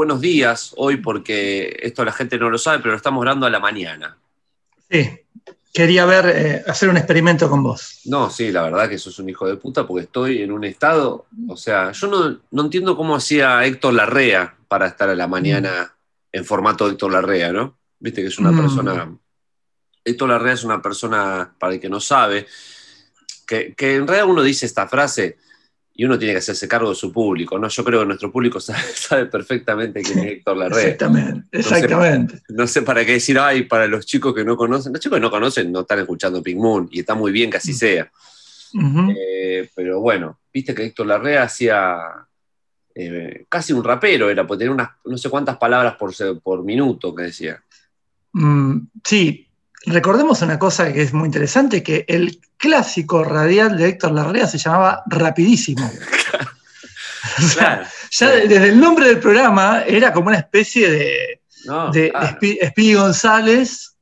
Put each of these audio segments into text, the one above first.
buenos, días hoy porque esto la gente no lo sabe, pero lo estamos grabando a la mañana. Sí, quería ver, eh, hacer un experimento con vos. No, sí, la verdad que sos un hijo de puta porque estoy en un estado, o sea, yo no, no entiendo cómo hacía Héctor Larrea para estar a la mañana en formato Héctor Larrea, ¿no? Viste que es una Mm. persona, Héctor Larrea es una persona, para el que no sabe, que, que en realidad uno dice esta frase y uno tiene que hacerse cargo de su público, ¿no? Yo creo que nuestro público sabe, sabe perfectamente quién es Héctor Larrea. Exactamente, exactamente. No sé para qué decir, ay, para los chicos que no conocen. Los chicos que no conocen no están escuchando Pink Moon y está muy bien que así sea. Ujú. Eh, pero bueno, viste que Héctor Larrea hacía eh, casi un rapero, era, porque tenía unas no sé cuántas palabras por, por minuto que decía. Mm, sí, recordemos una cosa que es muy interesante, que el clásico radial de Héctor Larrea se llamaba Rapidísimo. O sea, Claro, ya desde el nombre del programa era como una especie de, no, de claro, González,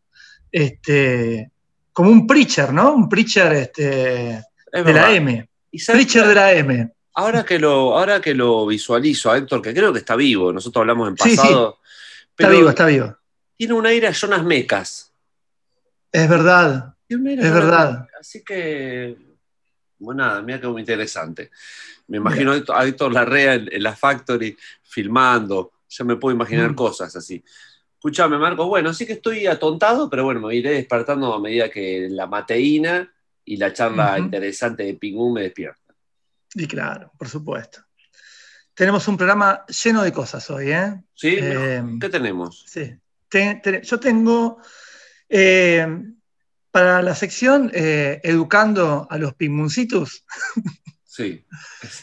este, como un preacher, ¿no? Un preacher este, es de la M. Y Preacher de la M. ahora, que lo, ahora que lo visualizo a Héctor, que creo que está vivo, nosotros hablamos en Sí, sí. pasado, Está vivo, está vivo. tiene un aire a Jonas Mecas. Es verdad. Es verdad. Así que, bueno, nada, mira que muy interesante. Me imagino a Héctor- Larrea en, en la Factory filmando, ya me puedo imaginar Mm. cosas así. Escúchame, Marcos, bueno, sí que estoy atontado, pero bueno, me iré despertando a medida que la mateína y la charla interesante de Pingún me despierta. Y claro, por supuesto. Tenemos un programa lleno de cosas hoy, ¿eh? ¿Sí? Eh, ¿Qué tenemos? Sí. Yo tengo eh, para la sección eh, Educando a los Pigmuncitos, Sí.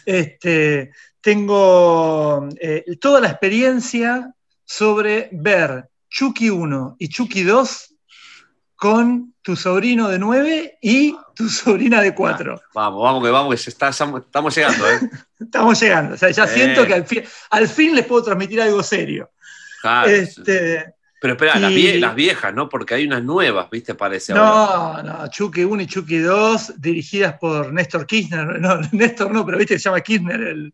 este, tengo eh, toda la experiencia sobre ver Chucky 1 y Chucky 2 con tu sobrino de 9 y tu sobrina de 4. Vamos, vamos, que vamos, que se está- estamos llegando, ¿eh? Estamos llegando. O sea, ya siento que al fin, al fin les puedo transmitir algo serio. Claro. Este, Pero espera, las, vie- las viejas, ¿no? Porque hay unas nuevas, ¿viste? Parece ahora. No, no, Chucky 1 y Chucky 2, dirigidas por Néstor Kirchner. No, Néstor no, pero viste que se llama Kirchner, el,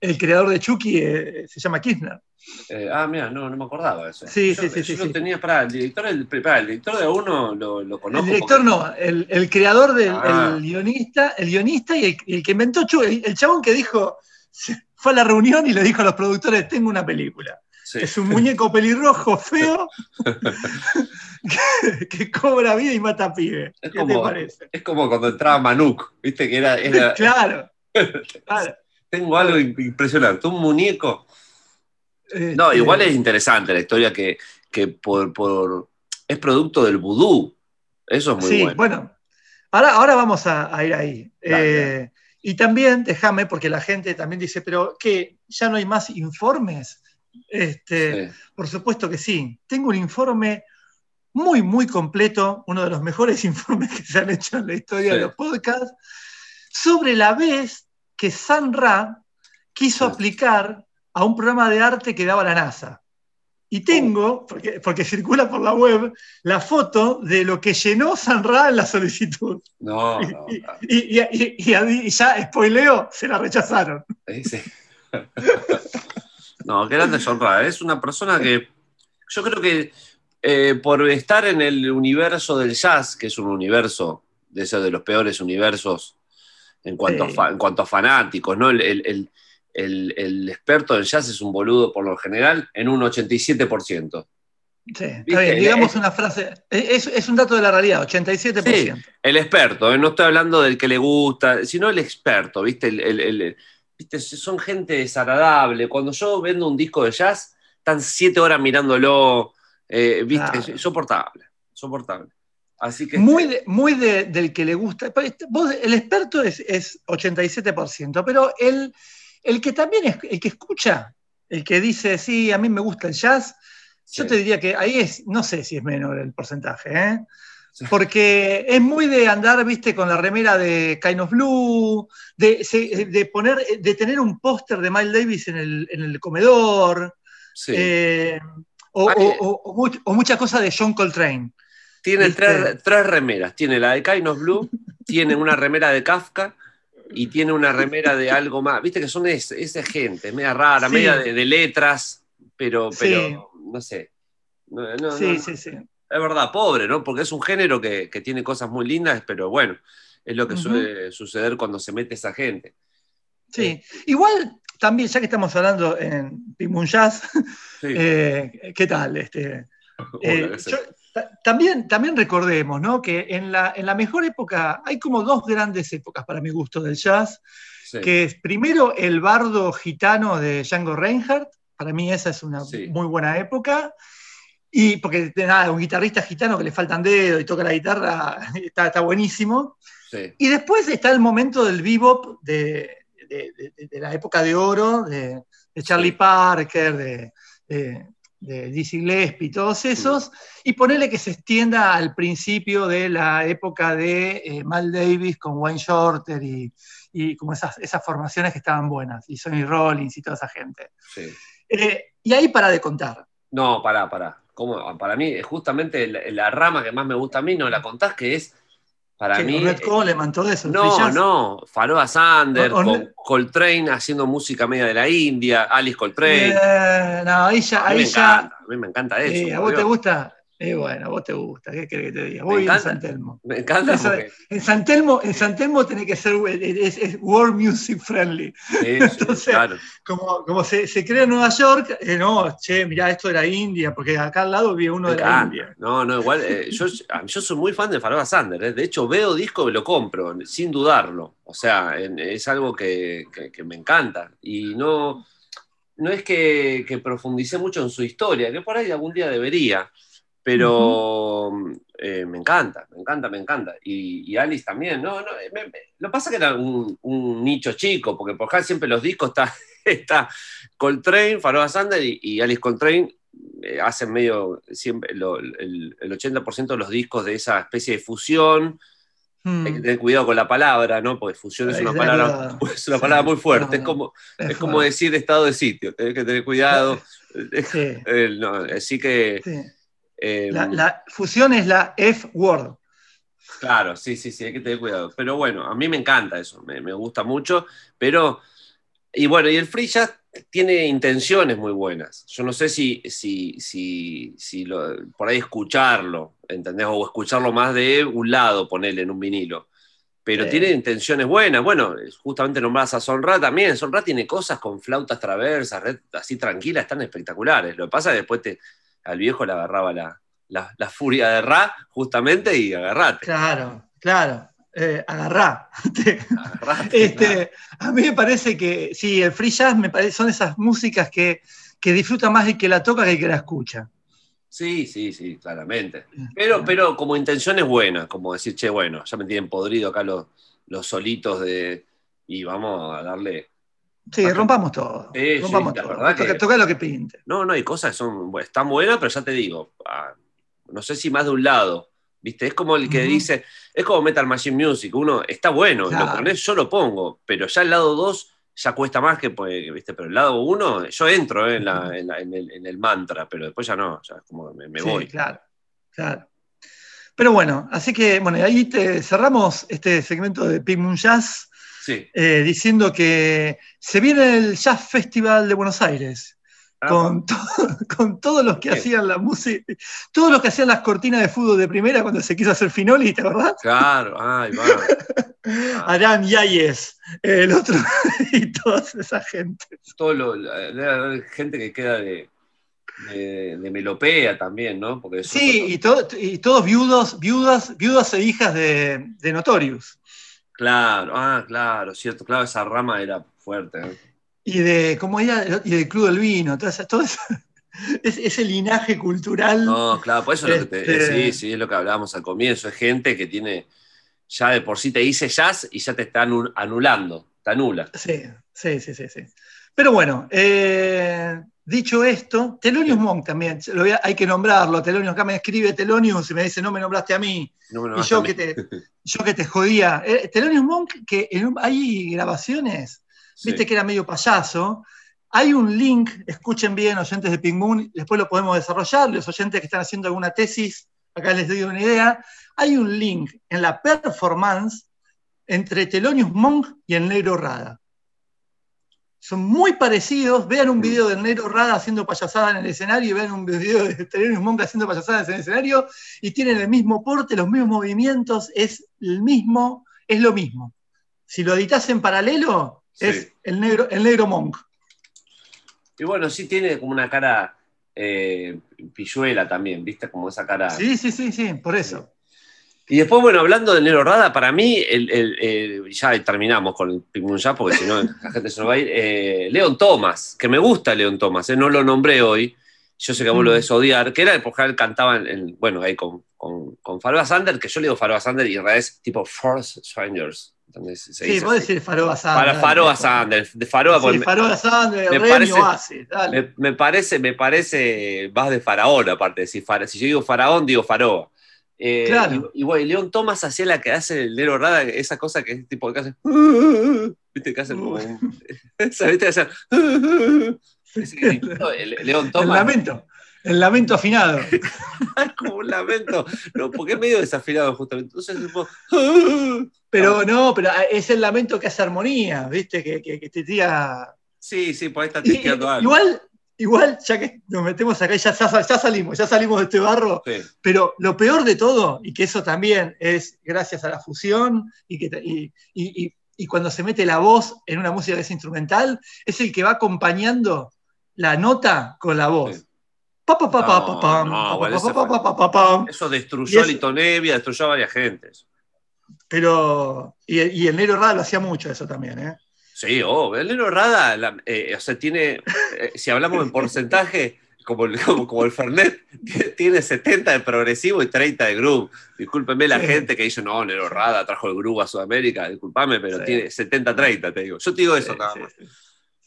el creador de Chucky eh, se llama Kirchner. Eh, ah, mira, no, no me acordaba de eso. Sí, yo, sí, sí, yo sí, lo tenía, pará, el director, el, pará, el director de uno lo, lo conozco. el director porque- no, el, el creador del Ah. el guionista, el guionista y el, que inventó Chucky, el, el chabón que dijo, fue a la reunión y le dijo a los productores, tengo una película. Sí. Es un muñeco pelirrojo feo que, que cobra vida y mata pibe. Es ¿Qué como- te parece? Es como cuando entraba Manuk, ¿viste? Que era, era- Claro. claro. tengo algo im- impresionante, un muñeco. No, Este, igual es interesante la historia que, que por, por- es producto del vudú. Eso es muy sí, bueno. bueno. Ahora, ahora vamos a, a ir ahí. Eh, y también, déjame, porque la gente también dice, pero ¿qué? ¿Ya no hay más informes? Este, Sí. Por supuesto que sí. Tengo un informe muy, muy completo, uno de los mejores informes que se han hecho en la historia Sí. de los podcasts, sobre la vez que San Ra quiso Sí. aplicar a un programa de arte que daba la NASA. Y tengo, porque, porque circula por la web, la foto de lo que llenó San Ra en la solicitud. No, no, Y, no. y- y- y- y a- y ya, spoileo, se la rechazaron. Sí, sí. No, qué grande John Ra. Es una persona que yo creo que eh, por estar en el universo del jazz, que es un universo de esos de los peores universos en cuanto, Sí. a, fa- en cuanto a fanáticos, ¿no? El, el- el- el- el experto del jazz es un boludo por lo general en un 87%. Sí, está bien, digamos Es- una frase. Es, es un dato de la realidad, 87%. El experto, ¿eh? no estoy hablando del que le gusta, sino el experto, ¿viste? El- ¿viste? Son gente desagradable. Cuando yo vendo un disco de jazz, están siete horas mirándolo, eh, ¿viste? Claro. Insoportable, insoportable. Así que Muy, de- muy de- del que le gusta. Pues, vos, el experto es, es 87%, pero el, el que también es el que escucha, el que dice, sí, a mí me gusta el jazz, yo te diría que ahí es, no sé si es menor el porcentaje, ¿eh? Porque es muy de andar, viste, con la remera de Kind of Blue, de, poner, de tener un póster de Miles Davis en el, en el comedor, sí. eh, o, Ay, o- o- o much- o mucha cosa de John Coltrane. Tiene tres, tres remeras. Tiene la de Kind of Blue, tiene una remera de Kafka y tiene una remera de algo más. Viste que son es- esa gente, media rara, Sí. media de, de letras, pero, pero Sí. no sé. No, no, Sí, no, sí, sí. Es verdad, pobre, ¿no? Porque es un género que, que tiene cosas muy lindas, pero bueno, es lo que suele suceder cuando se mete esa gente. Sí. Igual, también, ya que estamos hablando en Pink Moon Jazz, Sí. eh, ¿qué tal? Este, eh, yo- también, también recordemos ¿no? que en la, en la mejor época, hay como dos grandes épocas para mi gusto del jazz, sí. que es primero el bardo gitano de Django Reinhardt, para mí esa es una muy buena época, y porque nada, un guitarrista gitano que le faltan dedos y toca la guitarra, está, está buenísimo. sí. Y después está el momento del bebop de, de- de- de la época de oro, de, Charlie. Parker, de, de, Dizzy Gillespie, todos esos, y ponerle que se extienda al principio de la época de eh, Mal Davis con Wayne Shorter y, y como esas, esas formaciones que estaban buenas, y Sonny Rollins y toda esa gente. sí. Eh, y ahí para de contar. No, pará, pará. ¿Cómo? Para mí, justamente la, la rama que más me gusta a mí, no la contás, que es, para Que mí... Red Coleman, todo eso. No, no, Faroa Sander, O- o- con Coltrane haciendo música media de la India, Alice Coltrane. Eh, no, ahí ya, a mí ahí me ya encanta, a mí me encanta eso. Eh, ¿A vos te gusta? Eh, bueno, vos te gusta, ¿qué querés que te diga? Me Voy en. San Telmo. Me encanta porque... En San Telmo, en San Telmo tiene que ser es, es world music friendly. sí, sí, Entonces, claro. Como, como se, se crea en Nueva York, eh, no, che, mirá, esto de la India, porque acá al lado vi uno Me de la. India. No, no, igual. eh, yo, yo soy muy fan de Faroa Sander. eh. De hecho, veo disco y lo compro, sin dudarlo. O sea, en- es algo que, que- que me encanta. Y no, no es que, que profundicé mucho en su historia, que por ahí algún día debería. Pero eh, me encanta, me encanta, me encanta. Y, y Alice también. No, no, me- me- lo que pasa es que era un, un nicho chico, porque por acá siempre los discos está, está Coltrane, Faroa Sander y, y Alice Coltrane eh, hacen medio siempre lo- el, el 80% de los discos de esa especie de fusión. Mm, Hay que tener cuidado con la palabra, ¿no? Porque fusión es una palabra, es una palabra muy fuerte. es como, es como decir estado de sitio. Tenés que tener cuidado. Sí, Eh, no, así que. sí. Eh, La, la fusión es la F-word. Claro, sí, sí, sí, hay que tener cuidado. Pero bueno, a mí me encanta eso, me, me gusta mucho. Pero, y bueno, y el free jazz tiene intenciones muy buenas. Yo no sé si, si, si, si lo- por ahí escucharlo, ¿entendés? O escucharlo más de un lado, ponerle en un vinilo. Pero Sí. tiene intenciones buenas. Bueno, justamente nombrás a Son Ra también. Son Ra tiene cosas con flautas traversas, así tranquilas, tan espectaculares. Lo que pasa es que después te, al viejo le agarraba la, la- la furia de Ra, justamente, y agarrate. Claro, claro. Eh, agarrá. agarrate, Este, a mí me parece que, sí, el free jazz me parece, son esas músicas que, que disfruta más el que la toca que el que la escucha. Sí, sí, sí, claramente. Pero, pero como intención es buena, como decir, che, bueno, ya me tienen podrido acá los, los solitos de. Y vamos a darle. Sí, rompamos todo. Sí, sí, rompamos la todo. verdad que- Toca, lo que pinte. No, no, hay cosas que son, bueno, están buenas, pero ya te digo, ah, no sé si más de un lado. ¿Viste? Es como el que dice, es como Metal Machine Music, uno está bueno, Claro. lo pones, yo lo pongo, pero ya el lado 2 ya cuesta más que, pues, ¿viste? Pero el lado 1, yo entro eh, en, la- en la- en el, en el mantra, pero después ya no, ya es como me, me Sí, voy. claro, claro. Pero bueno, así que bueno, ahí te cerramos este segmento de Pink Moon Jazz Sí. eh, diciendo que se viene el Jazz Festival de Buenos Aires. Ah, Con, to- con todos los que Bien. hacían la música, todos los que hacían las cortinas de fútbol de primera cuando se quiso hacer Finoli, ¿te acordás? Claro, ay, va. Ah. Arán Yáñez, el otro, y toda esa gente. Todo lo, la- gente que queda de, de, de melopea también, ¿no? Porque Sí, y, to- y todos viudos, viudas, viudas e hijas de, de Notorious. Claro, ah, claro, cierto, claro, esa rama era fuerte. ¿eh? Y de, ¿cómo era? Y del Club del Vino, todo, ese, todo ese, ese- ese linaje cultural. No, claro, por eso es lo que te, Este- sí, sí, es lo que hablábamos al comienzo. Es gente que tiene, ya de por sí te dice jazz y ya te está anu- anulando, te anula. Sí, sí, sí, sí. sí. Pero bueno, eh, dicho esto, Telonius Monk también, lo voy a- hay que nombrarlo. Telonius acá me escribe Telonius y me dice, no me nombraste a mí. No me lo Y yo a que mí. te, yo que te jodía. Eh, Thelonious Monk, que en hay grabaciones, Sí. viste que era medio payaso. Hay un link, escuchen bien, oyentes de Pink Moon, después lo podemos desarrollar, los oyentes que están haciendo alguna tesis, acá les doy una idea. Hay un link en la performance entre Thelonious Monk y el negro Rada. Son muy parecidos. Vean un video del negro Rada haciendo payasada en el escenario y vean un video de Thelonious Monk haciendo payasadas en el escenario y tienen el mismo porte, los mismos movimientos, es el mismo, es lo mismo. Si lo editas en paralelo, Sí. es el negro, el negro Monk. Y bueno, sí tiene como una cara eh, pilluela también, ¿viste? Como esa cara. Sí, sí, sí, sí, por eso. Y después, bueno, hablando de Nero Rada, para mí, el, el- el- ya terminamos con el Ping ya, porque si no la gente se nos va a ir. Eh, Leon Thomas, que me gusta Leon Thomas, eh, no lo nombré hoy. Yo sé que vos Mm. lo debes odiar, que era el porque él cantaba, en, en- bueno, ahí con, con, con Faroa Sander, que yo le digo Faroa Sander y en realidad es tipo Force Strangers. Se Sí, así. decir Faroa Sander. Para Faroa Sander, de Faroa, Sí, me- Faroa Sander, me parece- dale. me, me parece, me parece más de faraón, aparte fara- Si yo digo faraón, digo faroa. Eh, Claro. Y, y bueno, León Thomas hacía la que hace el Nero Rada, esa cosa que es tipo que hace. ¿Viste? Que hace como. ¿viste? Hace- ese gritito, el- León El Thomas lamento, el lamento afinado. es como un lamento. No, porque es medio desafinado, justamente. Entonces, tipo. Pero no, pero es el lamento que hace armonía, ¿viste? Que, que, que te tira. Sí, sí, por ahí está algo. igual, igual, ya que nos metemos acá, ya, ya, ya salimos, ya salimos de este barro. Sí. Pero lo peor de todo, y que eso también es gracias a la fusión, y, que, y, y- y- cuando se mete la voz en una música que es instrumental, es el que va acompañando la nota con la voz. Sí. Eso destruyó a Lito Nevia, destruyó a varias gentes. Pero, y, y el negro raro lo hacía mucho eso también, ¿eh? Sí, oh, el Nero Rada, la- eh, o sea, tiene, eh, si hablamos en porcentaje, como, el- como, como el Fernet, tiene 70 de progresivo y 30 de groove. Discúlpenme la gente que dice, no, Nero Rada trajo el groove a Sudamérica, discúlpame, pero Sí. tiene 70-30, te digo. Yo te digo eso Sí, nada más.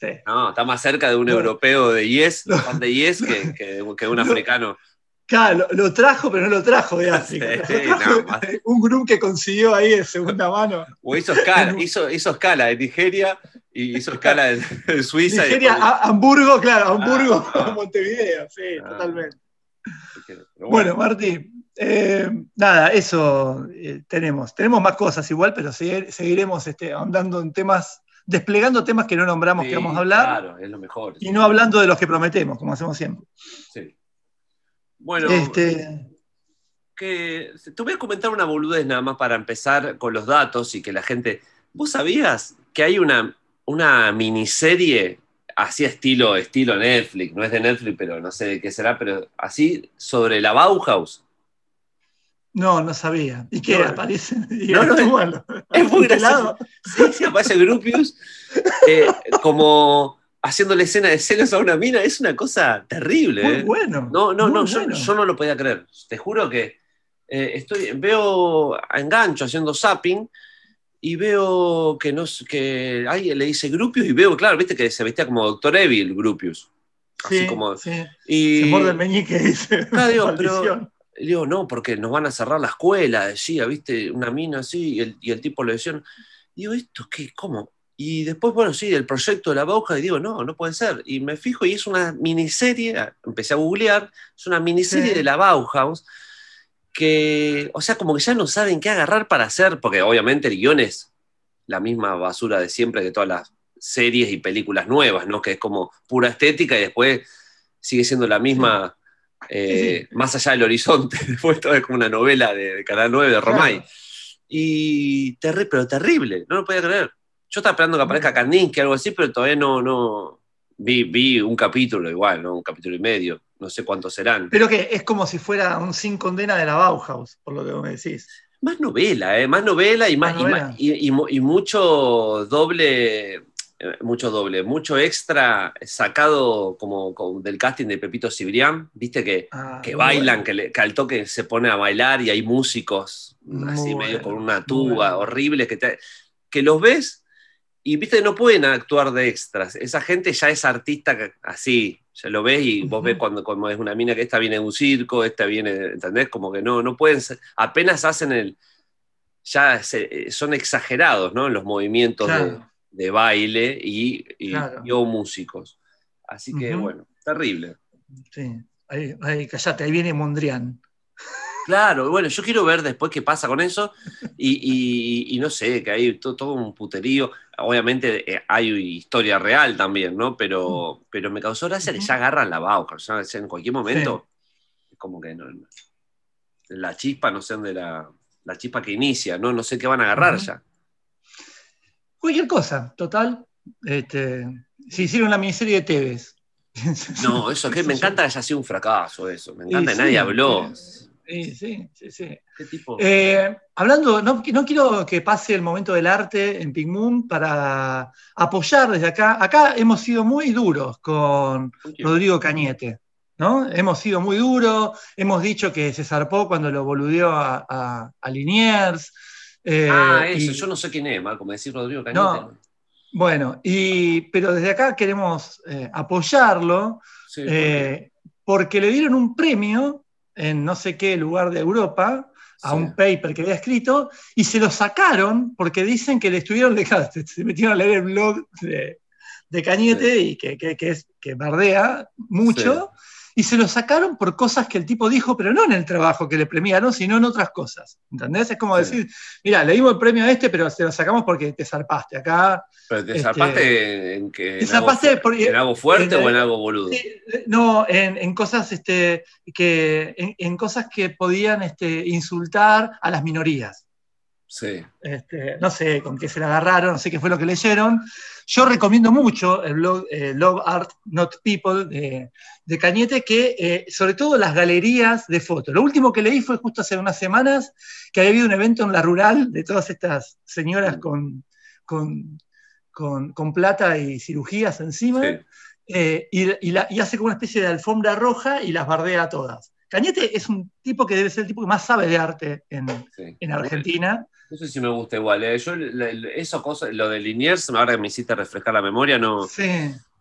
sí. No, está más cerca de un europeo de Yes, No. de Yes, que, que, que de un No. africano. Claro, lo, lo trajo, pero no lo trajo de África. Sí, Lo trajo no, más. un grupo que consiguió ahí de segunda mano. O hizo escala, hizo, hizo escala en Nigeria y hizo escala en Suiza. y Nigeria, después- a- Hamburgo, claro, Hamburgo, Ah, ah. Montevideo, sí, Ah. totalmente. pero Bueno, Martí, eh, nada, eso eh, tenemos. Tenemos más cosas igual, pero seguir- seguiremos este, ahondando en temas, desplegando temas que no nombramos sí, que vamos a hablar Claro, es lo mejor. y no hablando de los que prometemos, como hacemos siempre. Sí. Bueno, Este, que, te voy a comentar una boludez nada más para empezar con los datos y que la gente. ¿Vos sabías que hay una, una miniserie así estilo, estilo Netflix? No es de Netflix, pero no sé de qué será, pero así sobre la Bauhaus. no, no sabía. ¿Y qué No, aparece? No, no, actúan. es muy Pelado. Sí, sí, aparece Grupius eh, como haciéndole escena de celos a una mina. Es una cosa terrible. Muy eh. bueno. No, no, no, yo, bueno. yo no lo podía creer. Te juro que eh, estoy, veo a engancho haciendo zapping y veo que no que alguien le dice Grupius y veo, claro, viste que se vestía como Doctor Evil, Grupius. Así Sí, como. sí. Y Se muerde el meñique, dice. Claro, digo, pero- le digo, no, porque nos van a cerrar la escuela, decía, viste, una mina así, y el, y el tipo le decían, digo, ¿esto qué? ¿Cómo? Y después, bueno, sí, el proyecto de la Bauja, y digo, no, no puede ser. Y me fijo y es una miniserie, empecé a googlear, es una miniserie Sí. de la Bauhaus, que, o sea, como que ya no saben qué agarrar para hacer, porque obviamente el guion es la misma basura de siempre que todas las series y películas nuevas, ¿no? Que es como pura estética y después sigue siendo la misma, eh, más allá del horizonte, después todo es como una novela de, de Canal 9 de Romay. Claro. Y terri- pero terrible, no lo podía creer. Yo estaba esperando que aparezca Kandinsky, algo así, pero todavía no, no. Vi, vi un capítulo igual, ¿no? Un capítulo y medio, no sé cuántos serán. Pero que es como si fuera un sin condena de la Bauhaus, por lo que vos me decís. Más novela, ¿eh? Más novela y, más, Más y, novela. más- y- y mu- y mucho doble, eh, mucho doble, mucho extra sacado como, como del casting de Pepito Cibrián, viste que, Ah, que bailan, bueno. que, le- que al toque se pone a bailar y hay músicos Muy así medio con una tuba horrible que, te- que los ves y viste no pueden actuar de extras. Esa gente ya es artista así, ya lo ves y vos ves cuando, cuando es una mina que esta viene de un circo, esta viene, ¿entendés? Como que no, no pueden ser, apenas hacen el, ya se- son exagerados, ¿no? En los movimientos de, Claro. de baile y, y, Claro. y o músicos. Así que bueno, terrible. Sí. Ahí, ahí, callate, ahí viene Mondrian. Claro, bueno, yo quiero ver después qué pasa con eso y, no sé, que hay to- todo, un puterío. Obviamente eh, hay historia real también, ¿no? Pero, pero me causó gracia que ya agarran la Bauhaus, ya en cualquier momento, es como que no, la chispa, no sé dónde la, la chispa que inicia, ¿no? No sé qué van a agarrar ya. Cualquier cosa, total. Este, se hicieron la miniserie de Tevez. No, eso que me encanta que haya sido un fracaso, eso. Me encanta Sí, nadie sí, habló. Sí, sí, sí, sí. ¿Qué tipo? Eh, hablando, no, no quiero que pase el momento del arte en Pink Moon para apoyar desde acá. Acá hemos sido muy duros con Rodrigo Cañete, ¿no? Hemos sido muy duros, hemos dicho que se zarpó cuando lo boludeó a, a- a Liniers. eh, ah, eso, y- yo no sé quién es, Marco, me decís Rodrigo Cañete. No. Bueno, y, pero desde acá queremos eh, apoyarlo Sí, porque le dieron un premio en no sé qué lugar de Europa a Sí. un paper que había escrito y se lo sacaron porque dicen que le estuvieron, se se metieron a leer el blog de, de Cañete y que, que- que es, que bardea mucho. Y se lo sacaron por cosas que el tipo dijo, pero no en el trabajo que le premiaron, sino en otras cosas. ¿Entendés? Es como decir, mira, le dimos el premio a este, pero se lo sacamos porque te zarpaste. Acá Pero te Este, zarpaste en que. te en algo zarpaste fu- por- ¿En algo fuerte en- o en algo boludo? No, en, en cosas este, que, en, en cosas que podían este, insultar a las minorías. Sí. Este, no sé con qué se la agarraron, no sé qué fue lo que leyeron. Yo recomiendo mucho el blog eh, Love Art Not People de, de Cañete, que eh, sobre todo las galerías de fotos. Lo último que leí fue justo hace unas semanas que había habido un evento en la rural de todas estas señoras con, con, con- con plata y cirugías encima. Sí. Eh, y, y la- y hace como una especie de alfombra roja y las bardea a todas. Cañete es un tipo que debe ser el tipo que más sabe de arte en, sí. en Argentina. No sé si me gusta igual. eh. Yo, la- la- eso cosa, lo de Liniers, ahora que me hiciste refrescar la memoria, no. Sí,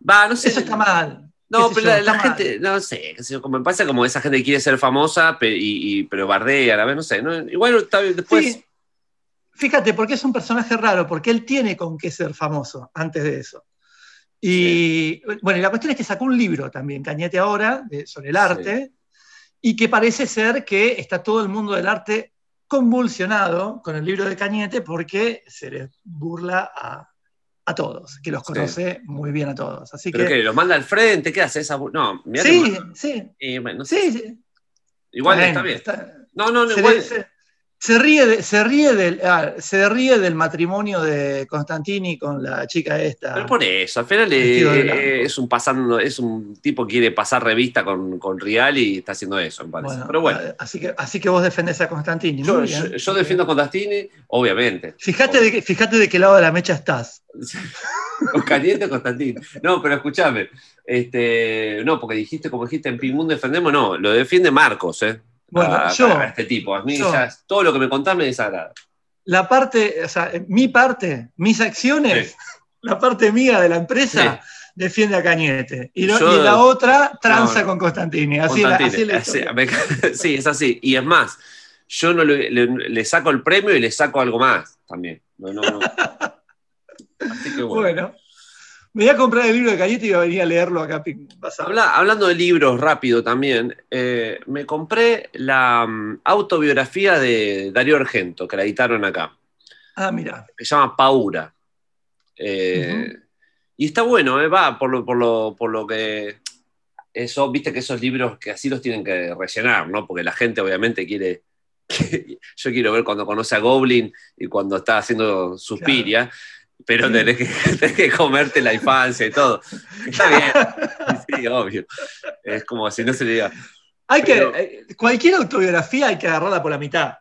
Va, no sé. eso está mal. No, pero yo, la, gente, no sé, qué sé yo, como me pasa como esa gente que quiere ser famosa, pe- y, y- pero bardea a la vez, no sé. ¿no? Igual está después. Sí. Fíjate, porque es un personaje raro, porque él tiene con qué ser famoso antes de eso. Y bueno, y la cuestión es que sacó un libro también, Cañete ahora, de- sobre el arte, y que parece ser que está todo el mundo del arte convulsionado con el libro de Cañete porque se les burla a, a todos, que los Sí. conoce muy bien a todos. Así ¿Pero que. qué? ¿Lo manda al frente? ¿Qué hace esa.? No, que Sí, sí, Y bueno, no sé. sí, sí. Igual Bueno, está bien. está- No, no, no, igual. le- se- se ríe de- se ríe del ah, se ríe del matrimonio de Constantini con la chica esta. Pero por eso, al final eh, eh, es un pasando, es un tipo que quiere pasar revista con, con Real y está haciendo eso, me parece. Bueno, Pero bueno, ah, Así que, así que vos defendés a Constantini. yo, bien. yo- yo defiendo a Contastini, obviamente. Fíjate de, qué- fíjate de qué lado de la mecha estás. Caliente Constantini. No, pero escúchame. Este, no, porque dijiste, como dijiste, en Pingún defendemos, no, lo defiende Marcos, ¿eh? Bueno, a, yo- a este tipo. A mí yo- ya todo lo que me contás me desagrada. La parte, o sea, mi parte, mis acciones, Sí. la parte mía de la empresa defiende a Cañete. Y, lo- Yo- y la otra tranza No, con Constantini. Así, la- Constantini, así es la así- historia. me- sí, es así. Y es más, yo no le, le- le saco el premio y le saco algo más también. No, no, no. Así que bueno. Bueno, me voy a comprar el libro de Cañete y voy a venir a leerlo acá. Habla- hablando de libros rápido también, eh, me compré la mm, autobiografía de Darío Argento, que la editaron acá, Ah, mira. se llama Paura. Eh, Y está bueno, eh, va, por lo, por, lo, por lo que... Eso, viste que esos libros que así los tienen que rellenar, ¿no? Porque la gente obviamente quiere... yo quiero ver cuando conoce a Goblin y cuando está haciendo Suspiria, pero tenés, que, tenés que comerte la infancia y todo. Está bien, sí, obvio. Es como si no se le diga. Hay Pero- que, eh, cualquier autobiografía hay que agarrarla por la mitad.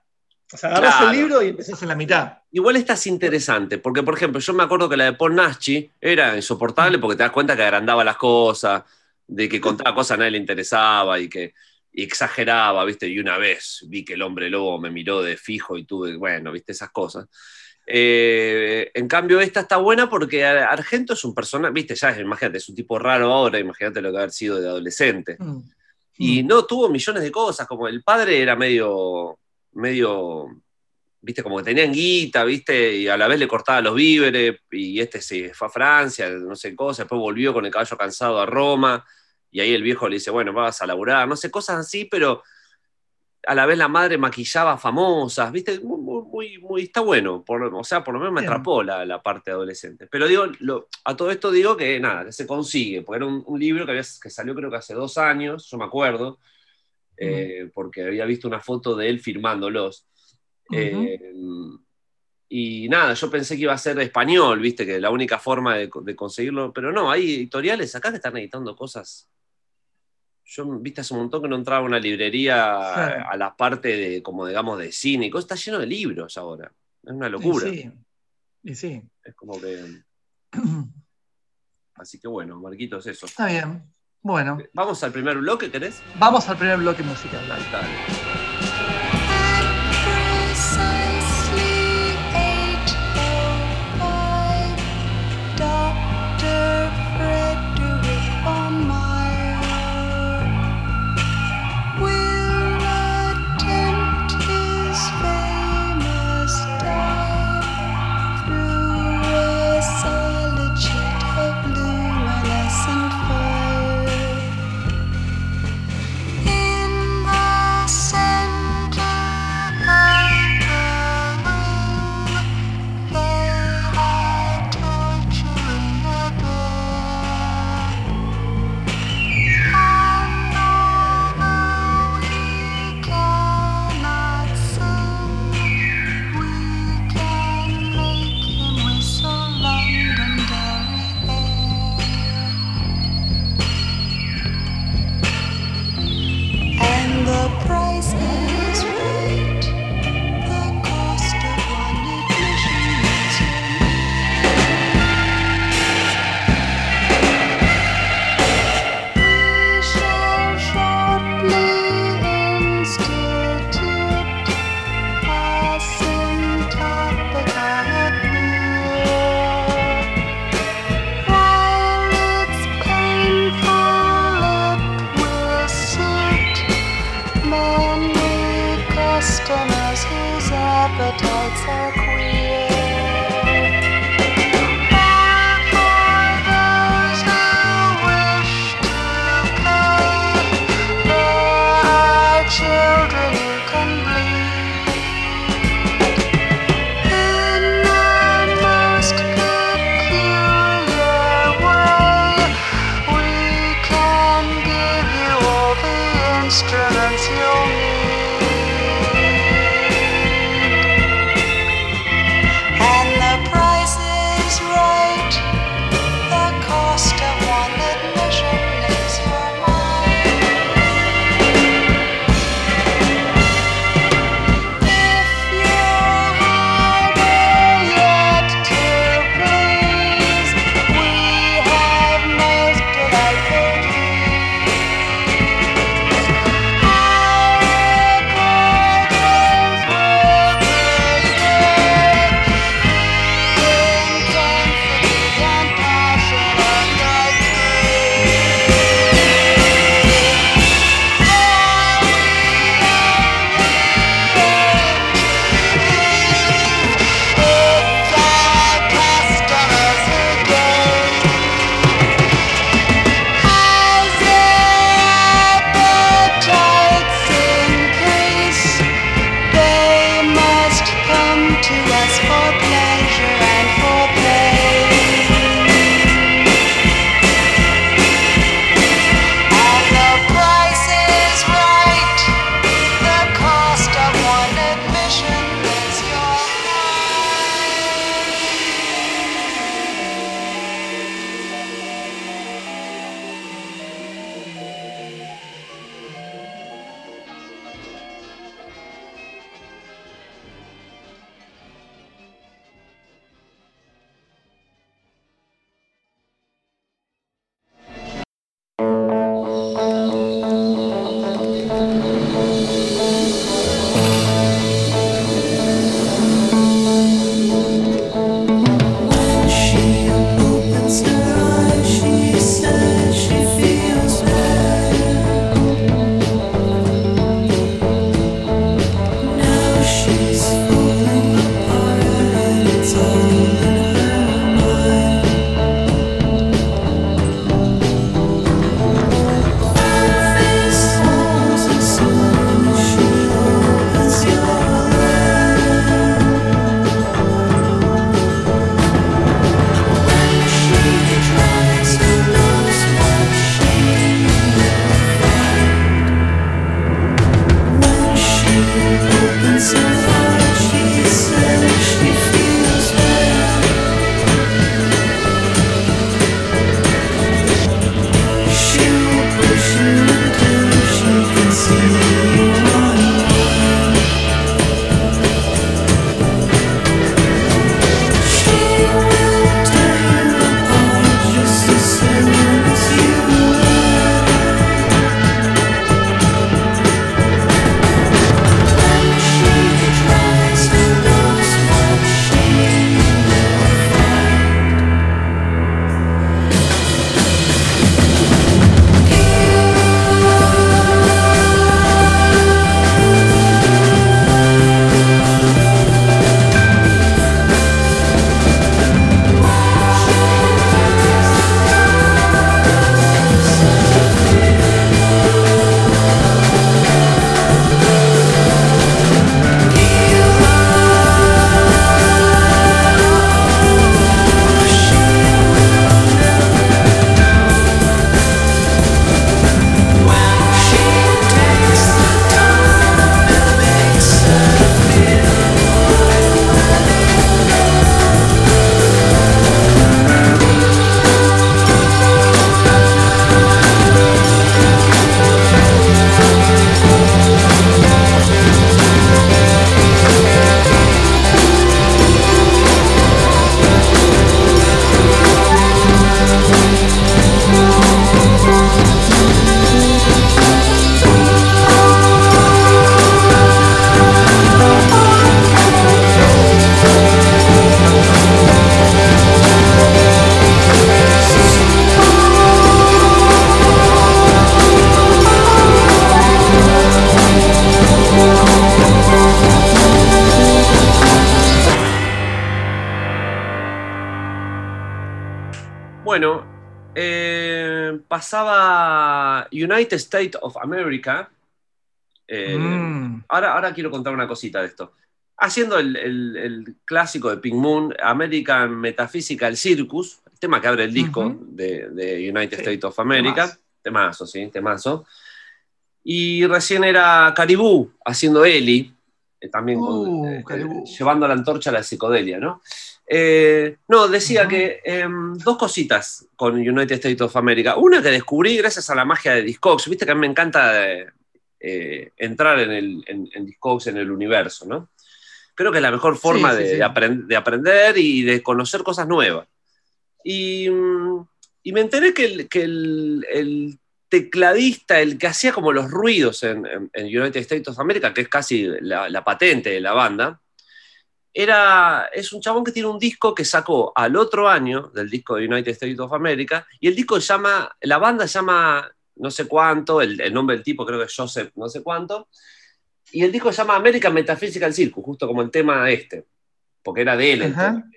O sea, agarrás Claro. el libro y empezás en la mitad. Igual esta es interesante, porque por ejemplo, yo me acuerdo que la de Paul Naschi era insoportable porque te das cuenta que agrandaba las cosas, de que contaba cosas a nadie le interesaba y que y exageraba, ¿viste? Y una vez vi que el hombre lobo me miró de fijo y tuve, bueno, ¿viste? Esas cosas. Eh, en cambio, esta está buena porque Ar- Argento es un personaje, ¿viste? Ya, imagínate, es un tipo raro ahora, imagínate lo que haber sido de adolescente. Mm. Y Mm. no tuvo millones de cosas, como el padre era medio, medio, viste, como que tenían guita, viste, y a la vez le cortaba los víveres, y este se fue a Francia, no sé cosas, después volvió con el caballo cansado a Roma, y ahí el viejo le dice, bueno, vas a laburar, no sé, cosas así, pero a la vez la madre maquillaba famosas, ¿viste? Muy, muy, muy, está bueno, por, o sea, por lo menos me atrapó la, la parte adolescente. Pero digo, lo- a todo esto digo que nada, que se consigue, porque era un, un libro que, había, que salió creo que hace dos años, yo me acuerdo, eh, porque había visto una foto de él firmándolos. Eh, y nada, yo pensé que iba a ser español, viste, que la única forma de, de conseguirlo, pero no, hay editoriales acá que están editando cosas. Yo, viste, hace un montón que no entraba a una librería a la parte de, como digamos, de cine y cosas, está lleno de libros ahora. Es una locura. Y sí. Y sí. Es como que. Así que bueno, Marquitos, eso. Está bien. Bueno, Vamos al primer bloque, ¿querés? vamos al primer bloque musical. dale. Dale. Bueno, eh, pasaba United States of America. Eh, Mm. ahora, ahora quiero contar una cosita de esto. Haciendo el, el- el clásico de Pink Moon, American Metaphysical Circus, el tema que abre el disco Ujú. de, de United Sí, States of America. temazo. Temazo, sí, temazo. Y recién era Caribú haciendo Eli, eh, también con- Uh, eh, eh, llevando la antorcha a la psicodelia, ¿no? Eh, no, decía que em, dos cositas con United States of America. Una que descubrí gracias a la magia de Discogs. Viste que a mí me encanta eh, entrar en, el, en, en Discogs, en el universo, ¿no? Creo que es la mejor forma Sí, sí, de, sí. de aprend- de aprender y de conocer cosas nuevas. Y, y me enteré que, el, que el- el tecladista, el que hacía como los ruidos en United States of America, que es casi la, la patente de la banda, era, es un chabón que tiene un disco que sacó al otro año del disco de United States of America, y el disco llama, la banda llama no sé cuánto, el, el nombre del tipo creo que es Joseph no sé cuánto, y el disco se llama American Metaphysical Circus, justo como el tema este, porque era de él. el Ajá. tema.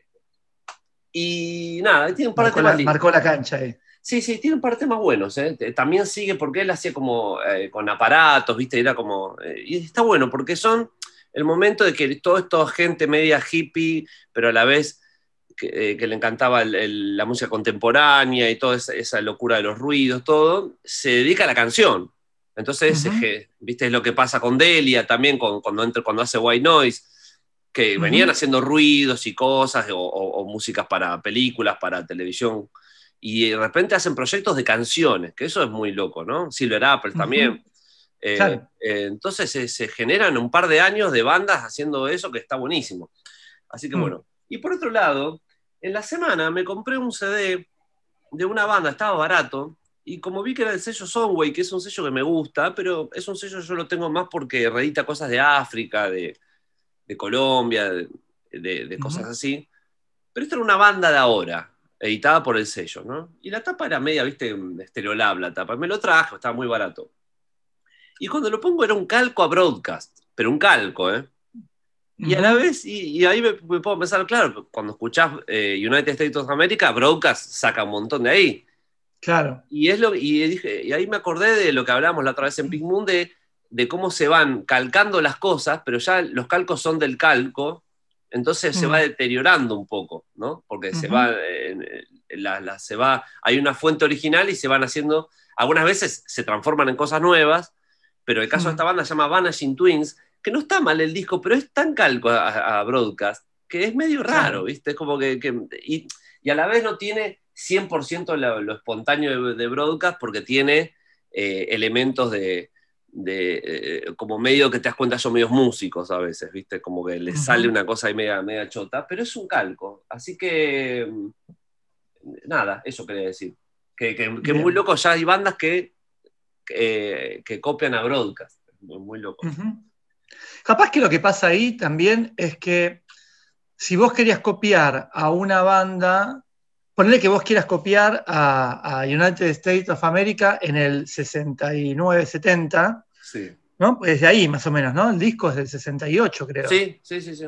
Y nada, tiene un par de Marcó temas la, marcó la cancha ahí. Sí, sí, tiene un par de temas buenos. ¿eh? También sigue porque él hacía como eh, con aparatos, ¿viste? Era como. eh, y está bueno porque son el momento de que toda esta gente media hippie, pero a la vez que, eh, que le encantaba el- el- la música contemporánea y toda esa, esa locura de los ruidos, todo, se dedica a la canción. Entonces, Ujú. es que, ¿viste? Es lo que pasa con Delia también, con- cuando, entra, cuando hace White Noise, que venían haciendo ruidos y cosas, o, o- o músicas para películas, para televisión y de repente hacen proyectos de canciones, que eso es muy loco, ¿no? Silver Apple Ujú. también. Eh, Claro. eh, entonces se, se generan un par de años de bandas haciendo eso que está buenísimo. Así que Mm. bueno. Y por otro lado, en la semana me compré un CD de una banda, estaba barato, y como vi que era el sello Songway, que es un sello que me gusta, pero es un sello yo lo tengo más porque reedita cosas de África, de, de Colombia, de, de- de cosas así. Pero esta era una banda de ahora, editada por el sello, ¿no? Y la tapa era media, viste, estereolab la tapa. Me lo traje, estaba muy barato. Y cuando lo pongo era un calco a broadcast, pero un calco, ¿eh? Y a la vez, y, y ahí me, me puedo pensar, claro, cuando escuchás eh, United States of America, broadcast saca un montón de ahí. Claro. Y, es lo, y, dije, y ahí me acordé de lo que hablábamos la otra vez en Pink Moon, de, de cómo se van calcando las cosas, pero ya los calcos son del calco, entonces se Mm. va deteriorando un poco, ¿no? Porque se Ujú. va, eh, la- la- se va, hay una fuente original y se van haciendo, algunas veces se transforman en cosas nuevas, pero el caso de Mm. esta banda se llama Vanishing Twins, que no está mal el disco, pero es tan calco a, a Broadcast que es medio raro. ¿viste? Es como que, que- y, y a la vez no tiene 100% lo, lo espontáneo de, de Broadcast porque tiene eh, elementos de, de, eh, como medio que te das cuenta son medios músicos a veces, ¿viste? Como que le Ujú. sale una cosa ahí media, media chota, pero es un calco. Así que, mm, nada, eso quería decir. Que, que, que muy loco, ya hay bandas que, que, que copian a Broadcast. Muy, muy loco. Capaz que lo que pasa ahí también es que si vos querías copiar a una banda, ponle que vos quieras copiar a, a United States of America en el 69-70, Sí. ¿no? Pues de ahí más o menos, ¿no? El disco es del 68, creo. Sí, sí, sí, sí.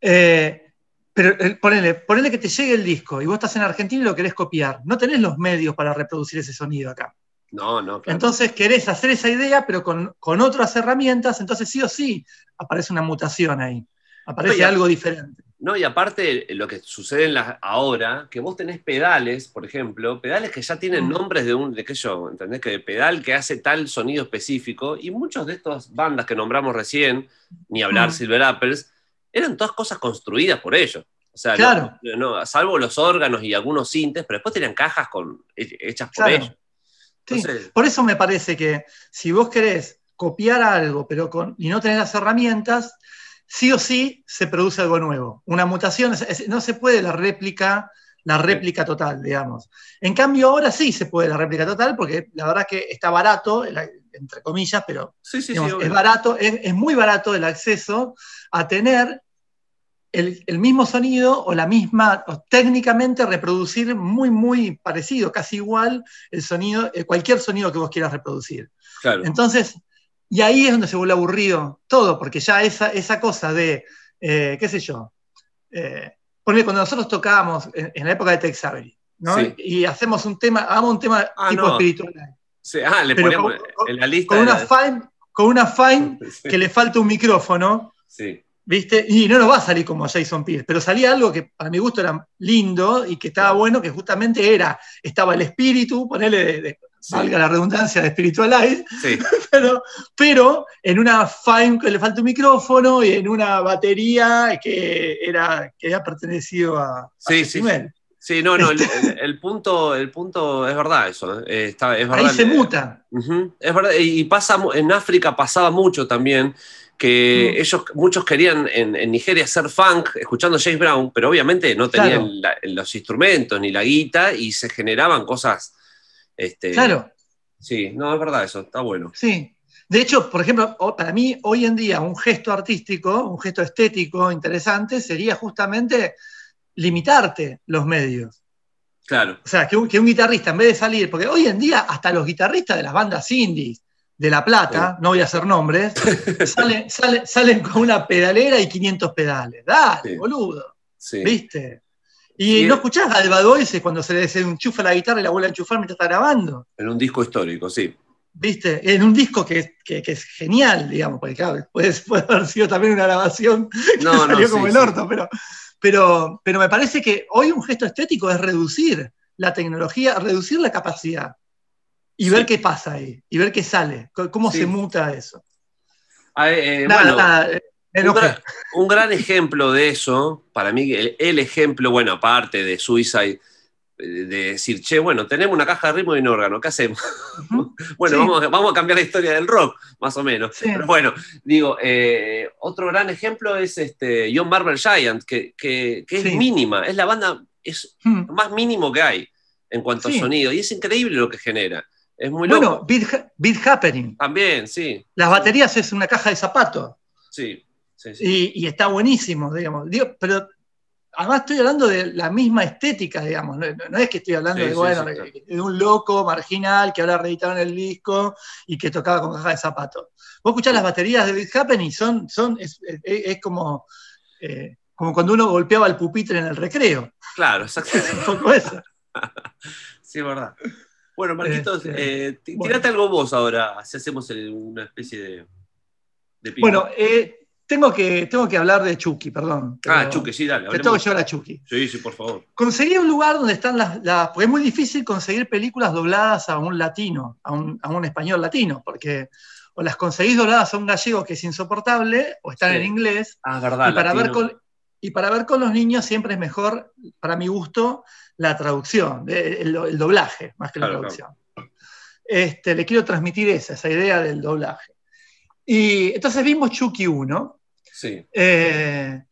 Eh, pero eh, ponele, ponele que te llegue el disco y vos estás en Argentina y lo querés copiar. No tenés los medios para reproducir ese sonido acá. No, no, claro. Entonces querés hacer esa idea, pero con, con otras herramientas, entonces sí o sí aparece una mutación ahí. Aparece algo diferente. No, y aparte lo que sucede en la- ahora, que vos tenés pedales, por ejemplo, pedales que ya tienen Mm. nombres de un, de qué yo, ¿entendés? Que de pedal que hace tal sonido específico, y muchos de estas bandas que nombramos recién, ni hablar Mm. Silver Apples, eran todas cosas construidas por ellos. O sea, no- Claro. no, salvo los órganos y algunos sintes, pero después tenían cajas con, hechas por Claro. ellos. Sí, Por eso me parece que si vos querés copiar algo pero con, y no tenés las herramientas, sí o sí se produce algo nuevo. Una mutación, es- es- no se puede la réplica, la réplica total, digamos. En cambio, ahora sí se puede la réplica total, porque la verdad que está barato, entre comillas, pero sí, sí, sí. digamos, obvio. es barato, es, es muy barato el acceso a tener el, el mismo sonido o la misma, o técnicamente reproducir muy, muy parecido, casi igual el sonido, eh, cualquier sonido que vos quieras reproducir. Claro. Entonces, y ahí es donde se vuelve aburrido todo, porque ya esa, esa cosa de, eh, qué sé yo, eh, ponele, cuando nosotros tocábamos en, en la época de Tex Avery, ¿no? Sí. Y hacemos un tema, hagamos un tema Ah, tipo no. espiritual. Sí, ah, le Pero ponemos con- en la lista. Con una la- fine, con una fine Sí, que le falta un micrófono, sí. ¿Viste? Y no nos va a salir como Jason Pierce, pero salía algo que para mi gusto era lindo y que estaba bueno, que justamente era, estaba el espíritu, ponerle, de, de- Sí, valga la redundancia, de Spiritualize, sí. pero, pero en una fine que le falta un micrófono y en una batería que era que había pertenecido a, Sí, sí. Sí, no, no, el, el- el punto, el punto es verdad eso. eh, está- es verdad, Ahí se eh, muta. Es verdad, y y pasa, en África pasaba mucho también que Mm. ellos, muchos querían en, en Nigeria hacer funk escuchando James Brown, pero obviamente no tenían Claro. la- los instrumentos ni la guita y se generaban cosas. Este, Claro, Sí, no, es verdad eso, está bueno. sí. De hecho, por ejemplo, para mí hoy en día un gesto artístico, un gesto estético interesante sería justamente limitarte los medios. Claro, O sea, que un, que un guitarrista en vez de salir, porque hoy en día hasta los guitarristas de las bandas indies de La Plata, no voy a hacer nombres, salen, salen, salen con una pedalera y 500 pedales. Dale, Sí. boludo, sí. ¿viste? Y no escuchás a Albadoise cuando se le se enchufa la guitarra y la vuelve a enchufar mientras está grabando. En un disco histórico, sí. ¿Viste? En un disco que, que- que es genial, digamos, porque claro, puede, puede haber sido también una grabación que No, no, salió sí, como el orto, pero, pero, pero me parece que hoy un gesto estético es reducir la tecnología, reducir la capacidad y Sí. ver qué pasa ahí, y ver qué sale, cómo Sí. se muta eso. Ah, eh, nada, bueno, nada, eh, me un, gran, un gran ejemplo de eso, para mí, el, el ejemplo, bueno, aparte de Suicide, de decir, che, bueno, tenemos una caja de ritmo y un órgano, ¿qué hacemos? Bueno, Sí. vamos, a, vamos a cambiar la historia del rock, más o menos. Sí. Pero bueno, digo, eh, otro gran ejemplo es este John Barber Giant, que, que- que es Sí. mínima, es la banda, es Mm. lo más mínimo que hay en cuanto a sonido, y es increíble lo que genera. Es muy Bueno, loco. beat, ha- beat Happening. También, sí. Las baterías es una caja de zapatos. Sí, sí, sí. y, y está buenísimo, digamos. Digo, pero además estoy hablando de la misma estética, digamos. No, es que estoy hablando Sí, de, sí, bueno, sí, claro. de un loco marginal que ahora reeditaron el disco y que tocaba con caja de zapatos. Vos escuchás las baterías de Big Happen y son, son, es, es- es como, eh, como cuando uno golpeaba el pupitre en el recreo. Claro, exacto. Es un poco eso. Sí, es verdad. Bueno, Marquitos, Este, eh, bueno. tirate algo vos ahora, si hacemos el- una especie de, de. Bueno, eh, tengo, que, tengo que hablar de Chucky, perdón. ah, Chuque, sí, dale. Te tengo que llevar a Chucky. Sí, sí, por favor. Conseguí un lugar donde están las, las- Porque es muy difícil conseguir películas dobladas a un latino, a un, a un español latino, porque o las conseguís dobladas a un gallego que es insoportable, o están Sí. en inglés, Ah, verdad. y para, ver con, y para ver con los niños siempre es mejor, para mi gusto, la traducción, eh, el, el doblaje, más que la Claro, traducción. Este, le quiero transmitir esa, esa idea del doblaje. Y entonces vimos Chucky 1, Sí, eh,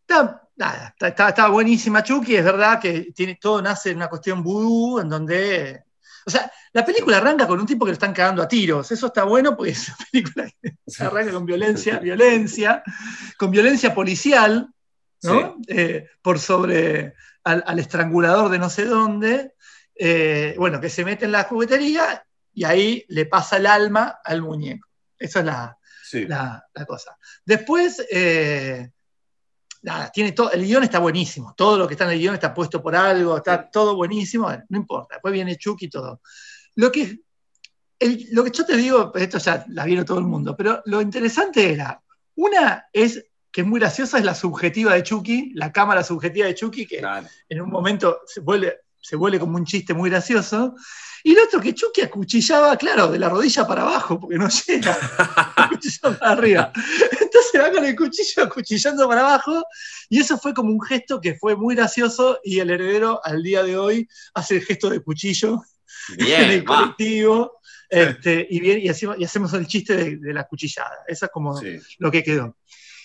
está, nada, está, está- buenísima Chucky, es verdad que tiene, todo nace en una cuestión vudú, en donde... O sea, la película arranca con un tipo que lo están cagando a tiros. Eso está bueno porque es una película que arranca con violencia, violencia, con violencia policial, ¿no? Eh, por sobre al, al estrangulador de no sé dónde, eh, bueno, que se mete en la juguetería y ahí le pasa el alma al muñeco. Esa es la, sí. la, la cosa. Después, eh, nada, tiene todo, el guion está buenísimo, todo lo que está en el guion está puesto por algo, está todo buenísimo, no importa, después viene Chucky y todo. Lo que, el- lo que yo te digo, esto ya la vieron todo el mundo, pero lo interesante era, una es que es muy graciosa, es la subjetiva de Chucky, la cámara subjetiva de Chucky, que Claro. en un momento se vuelve, se vuelve como un chiste muy gracioso. Y el otro que Chucky acuchillaba, claro, de la rodilla para abajo, porque no llega, acuchillaba para arriba. Entonces va con el cuchillo acuchillando para abajo, y eso fue como un gesto que fue muy gracioso, y el heredero al día de hoy hace el gesto de cuchillo en el Bien, colectivo, este, y, bien, y, hacemos, y hacemos el chiste de, de la cuchillada. Eso es como Sí. lo que quedó.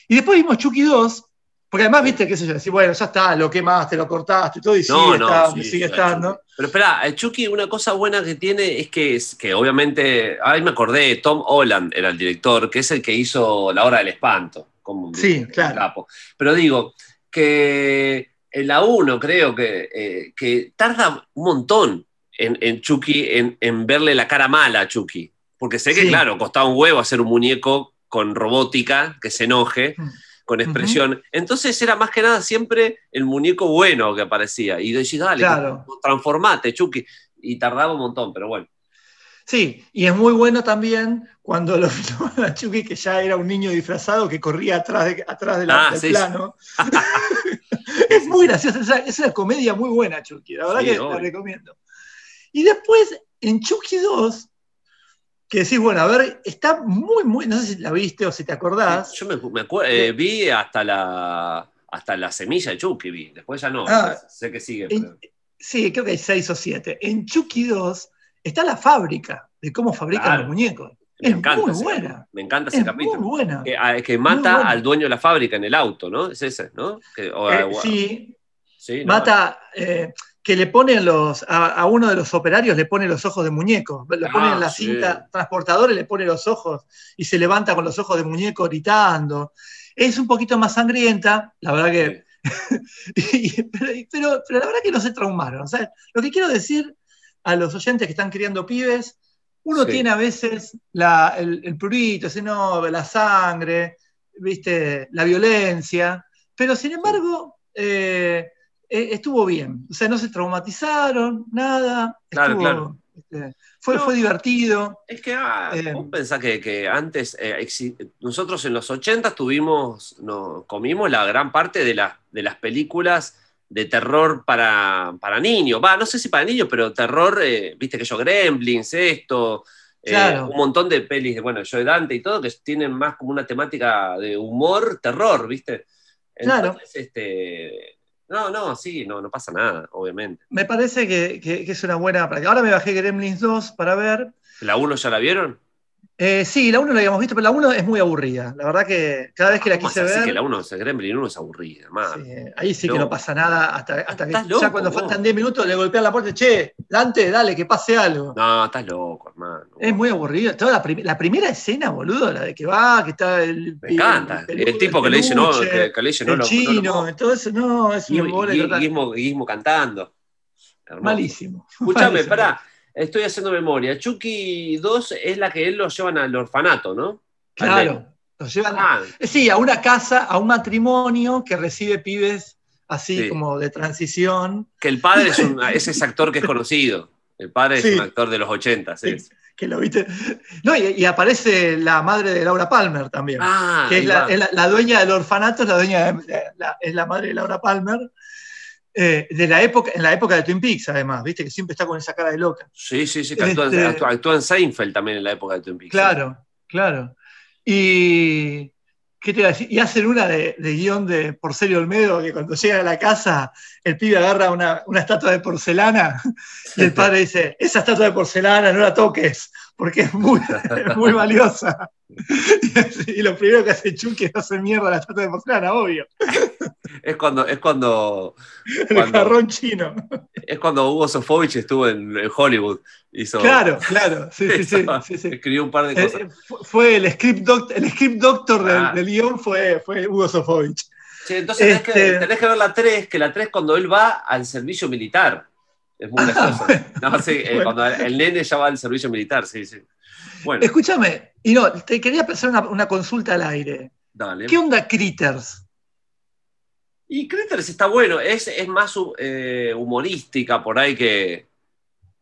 Y después vimos Chucky 2, porque además, viste, qué sé yo, decir, bueno, ya está, lo quemaste, lo cortaste y todo, y No, sigue no, estando, sí, sigue estando. Chucky. Pero espera, el Chucky, una cosa buena que tiene es que, es que obviamente, ahí me acordé, Tom Holland era el director, que es el que hizo La Hora del Espanto. Como Sí, claro. Pero digo, que en la 1 creo que, eh, que tarda un montón en, en Chucky, en, en verle la cara mala a Chucky. Porque sé que, Sí. claro, costaba un huevo hacer un muñeco con robótica que se enoje. Mm. Con expresión. Entonces era más que nada siempre el muñeco bueno que aparecía. Y decís, dale, Claro. transformate, Chucky. Y tardaba un montón, pero bueno. Sí, y es muy bueno también cuando lo filmaban a Chucky, que ya era un niño disfrazado que corría atrás, de, atrás la- Ah, del sí, sí. plano. es muy gracioso, es, es una comedia muy buena, Chucky, la verdad Sí, que la obvio. recomiendo. Y después, en Chucky 2, que decís, bueno, a ver, está muy, muy, no sé si la viste o si te acordás. Yo me, me eh, vi hasta la, hasta la semilla de Chucky, vi. Después ya no. Ah. sé que sigue. En- pero- sí, creo que hay seis o siete. En Chucky 2 está la fábrica de cómo fabrican Claro. los muñecos. Me Es encanta muy ese buena. Me encanta ese Es capítulo. muy buena. Que, ah, que mata buena. al dueño de la fábrica en el auto, ¿no? Es ese, ¿no? Que- Eh, sí, sí, ¿no? mata, eh, que le ponen los, a, a uno de los operarios le pone los ojos de muñeco, le Ah, ponen en la sí. cinta transportadora y le pone los ojos y se levanta con los ojos de muñeco gritando. Es un poquito más sangrienta, la verdad que, y- pero, pero- pero la verdad que no se traumaron. O sea, lo que quiero decir a los oyentes que están criando pibes, uno Sí. tiene a veces la- el, el prurito, ese no, la sangre, viste, la violencia, pero sin embargo, eh, eh, estuvo bien. O sea, no se traumatizaron, nada. Claro, estuvo, claro. este, fue, No. fue divertido. Es que ah, Eh, vos pensás que, que antes, eh, nosotros en los 80 tuvimos, no, comimos la gran parte de, las de las películas de terror para, para niños. Va, no sé si para niños, pero terror, eh, viste que yo, Gremlins, esto, Claro. un montón de pelis, de, bueno, yo de Dante y todo, que tienen más como una temática de humor, terror, viste. Claro. Entonces, este, no, no, sí, no, no pasa nada, obviamente. Me parece que, que- que es una buena práctica. Ahora me bajé Gremlins 2 para ver. ¿La 1 ya la vieron? Eh, sí, la 1 la habíamos visto, pero la 1 es muy aburrida. La verdad que cada vez que la ¿Cómo quise es así ver. que la 1, Gremlin 1 es aburrida, sí, ahí sí que No. no pasa nada hasta, hasta que Estás ya loco, cuando vos. faltan 10 minutos le golpean la puerta, che, Dante, dale, que pase algo. No, estás loco, hermano. Es muy aburrido. Toda la, prim- la primera escena, boludo, la de que va, que está el. Me encanta. el El, tipo que le dice no, que, que le dice no, el lo- chino, no lo- todo eso, no, es un Guismo. Guismo- cantando. Hermoso. Malísimo. Escúchame, pará. Estoy haciendo memoria. Chucky 2 es la que él lo llevan al orfanato, ¿no? Claro. llevan a- Ah, Sí, a una casa, a un matrimonio que recibe pibes así Sí. como de transición, que el padre es, un, es ese actor que es conocido. El padre Sí. es un actor de los 80, sí. Sí. que lo viste. No, y, y aparece la madre de Laura Palmer también, Ah, que es, la, va. es la- la dueña del orfanato, es la dueña de- la- es la madre de Laura Palmer. Eh, de la época, en la época de Twin Peaks, además, viste, que siempre está con esa cara de loca. Sí, sí, sí. que actúa, Este- actúa- actúa en Seinfeld también en la época de Twin Peaks. Claro, claro. Y. ¿Qué te iba a decir? Y hacen una de, de guion de Porcelio Olmedo, que cuando llega a la casa, el pibe agarra una, una estatua de porcelana y el padre dice, esa estatua de porcelana no la toques, porque es muy, es muy valiosa. Y, y lo primero que hace Chucky es hacer mierda la estatua de porcelana, obvio. Es cuando, es cuando, El jarrón chino. es cuando Hugo Sofovich estuvo en, en Hollywood. Hizo, Claro, claro. Sí, sí, sí, hizo- sí, sí. Escribió un par de Eh, cosas. fu- fue el script, doc- el script doctor del, Ah. del guion fue, fue Hugo Sofovich. Sí, entonces tenés, que, Este- tenés que ver la 3, que la 3 cuando él va al servicio militar. Es muy gracioso. No, sí, eh, bueno. cuando el nene ya va al servicio militar, sí, sí. Bueno, Escúchame, y no, te quería hacer una, una consulta al aire. dale. ¿Qué onda Critters? Y Critters está bueno, es, es más eh, humorística por ahí que.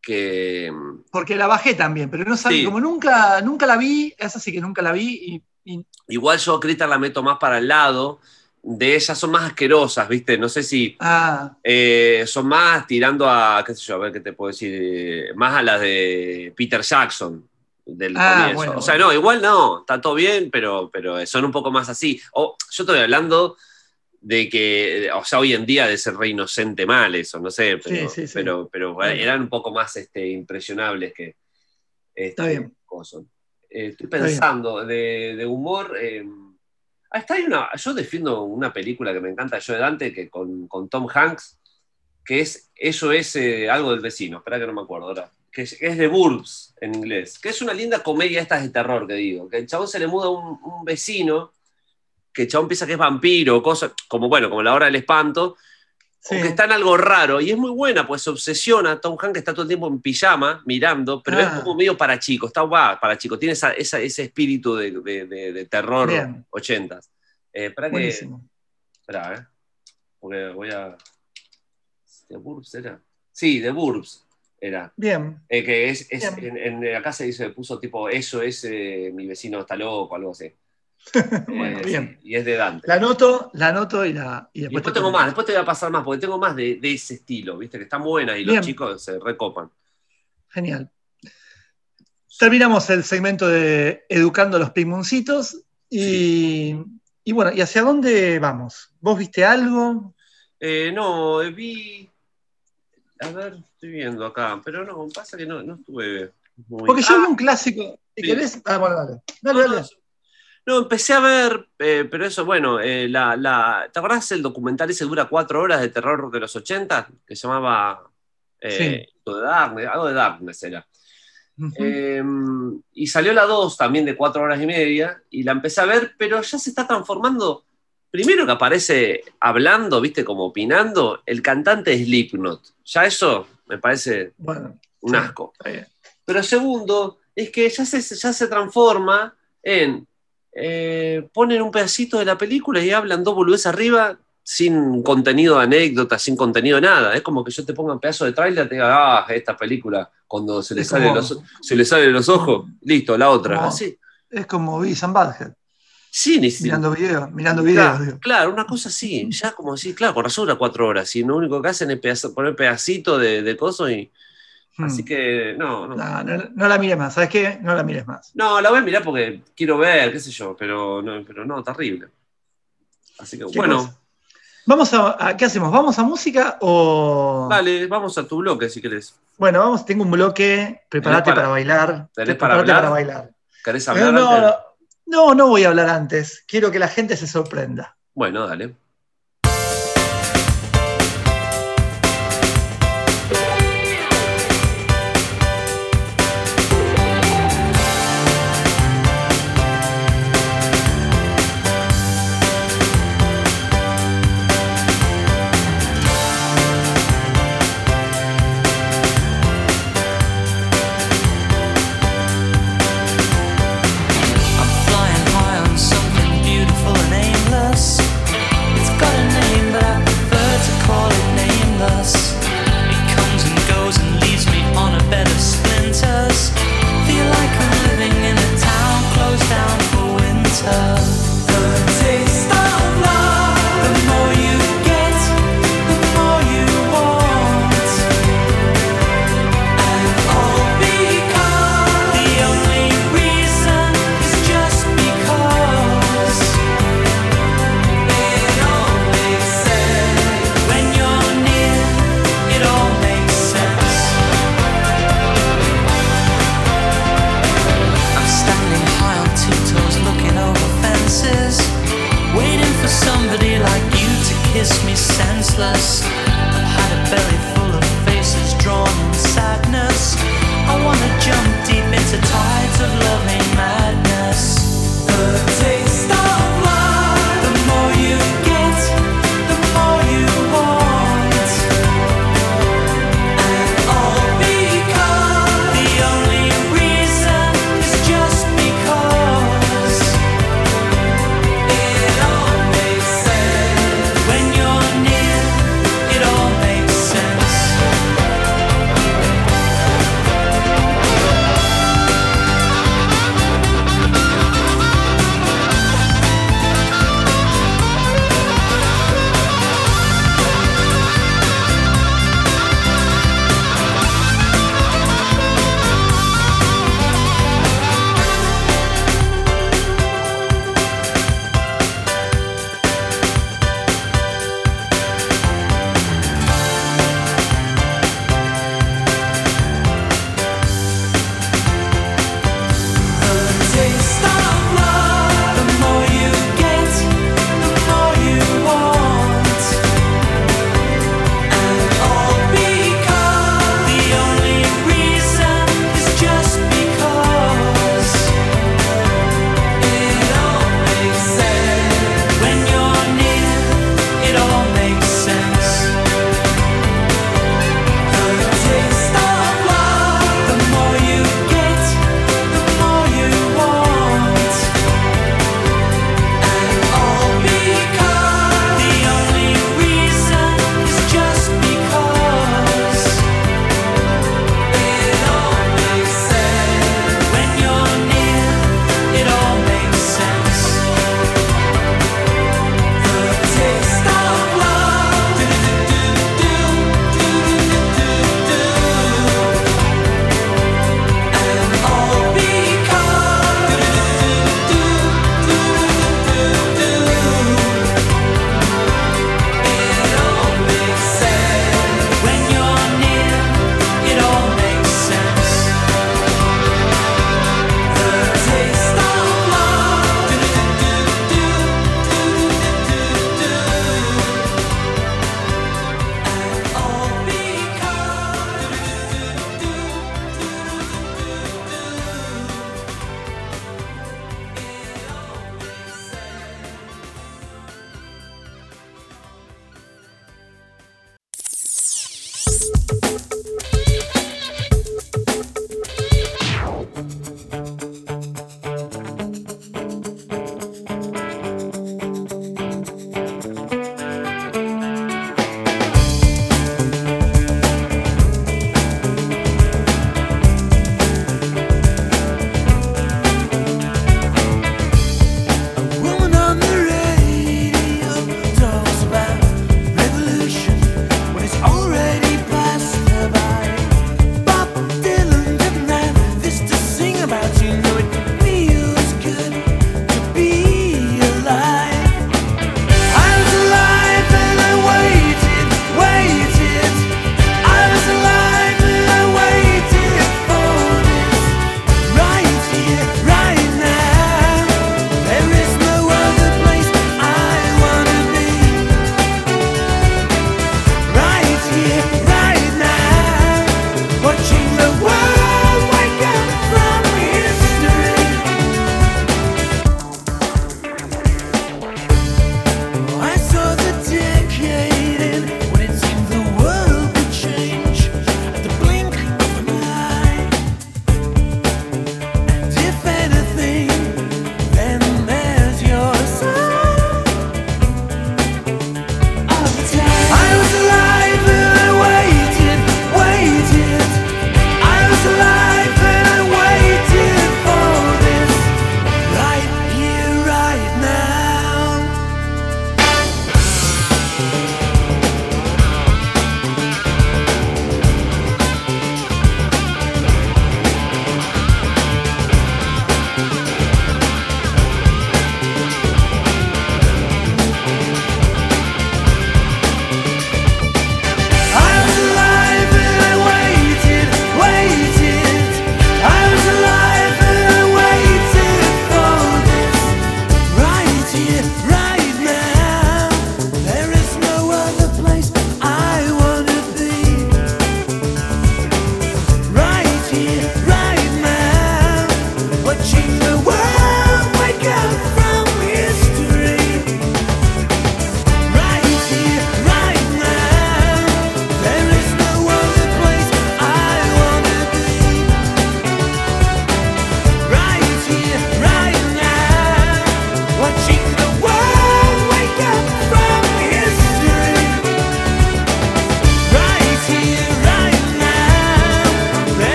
que Porque la bajé también, pero no sabía, Sí. como nunca, nunca la vi, esa sí que nunca la vi, y, y- igual yo a Critters la meto más para el lado. De ellas son más asquerosas, ¿viste? No sé si ah, eh, son más tirando a, qué sé yo, a ver qué te puedo decir, eh, más a las de Peter Jackson del Ah, comienzo. bueno, o sea, bueno. no, igual no, está todo bien, pero, pero son un poco más así. O, yo estoy hablando de que, o sea, hoy en día de ser re inocente mal eso, no sé, pero, Sí, sí, sí. pero, pero eran un poco más este, impresionables que... Este, Está bien. coso. Eh, estoy pensando de, de humor... eh, hasta hay una, yo defiendo una película que me encanta, yo de Dante, que con, con Tom Hanks, que es Eso es eh, algo del vecino, espera que no me acuerdo ahora, que es, es de Burbs en inglés, que es una linda comedia estas de terror, que digo, que el chabón se le muda un, un vecino, que el chabón piensa que es vampiro, cosas, como bueno, como la hora del espanto, sí. o que está en algo raro, y es muy buena, pues se obsesiona, Tom Hanks está todo el tiempo en pijama, mirando, pero Ah. es como medio para chicos, está guau, para chicos, tiene esa- esa- ese espíritu de, de- de- de terror Bien. ochentas. Eh, espera que. Espera, ¿eh? Porque voy a. ¿De Burbs era? Sí, de Burbs era. Bien. Eh, que es, es- Bien. en, en acá se dice, puso tipo, eso es eh, mi vecino está loco, algo así. Bueno, Eh, bien. sí, y es de Dante. La anoto, la anoto y la. Y Y después, te tengo más, después te voy a pasar más, porque tengo más de, de ese estilo, ¿viste? Que está muy buena y Bien. los chicos se recopan. Genial. Terminamos el segmento de Educando a los Pigmoncitos. Y, y bueno, ¿y hacia dónde vamos? ¿Vos viste algo? Eh, no, vi. A ver, estoy viendo acá, pero no, pasa que no, no estuve muy. Porque yo Ah, vi un clásico. ¿Y sí. querés? Ah, bueno, dale. Dale, no, dale. no, empecé a ver, eh, pero eso, bueno, eh, la, la, ¿te acordás el documental ese dura cuatro horas de terror de los 80? Que se llamaba eh, Into the Darkness, algo de Darkness era. Eh, y salió la 2 también de cuatro horas y media, y la empecé a ver, pero ya se está transformando. Primero que aparece hablando, viste, como opinando, el cantante de Slipknot. Ya eso me parece Bueno, un Sí. asco. Pero segundo, es que ya se, ya se transforma en. Eh, ponen un pedacito de la película y hablan dos boludeces arriba sin contenido de anécdota, sin contenido de nada. Es como que yo te ponga un pedazo de tráiler y te diga, ah, esta película, cuando se le, Es sale como- los, se le salen los ojos, listo, la otra. Como- Así. Es como Beavis and Butthead, Sí, ni mirando videos, mirando videos. Claro, una cosa así, ya como así, claro, con razón dura cuatro horas, y lo único que hacen es pedazo- poner pedacito de, de coso y. Así que, no, no. No, no, no la mires más, ¿sabes qué? No la mires más. No, la voy a mirar porque quiero ver, qué sé yo, pero no, pero no, terrible. Así que, bueno, Chicos, Vamos a, a- ¿qué hacemos? ¿Vamos a música o...? dale, vamos a tu bloque si querés. Bueno, vamos, tengo un bloque, prepárate ¿Tenés para- para, bailar. tenés para hablar? para bailar. ¿Querés No, hablar no, antes? no, no, no voy a hablar antes. Quiero que la gente se sorprenda. Bueno, dale.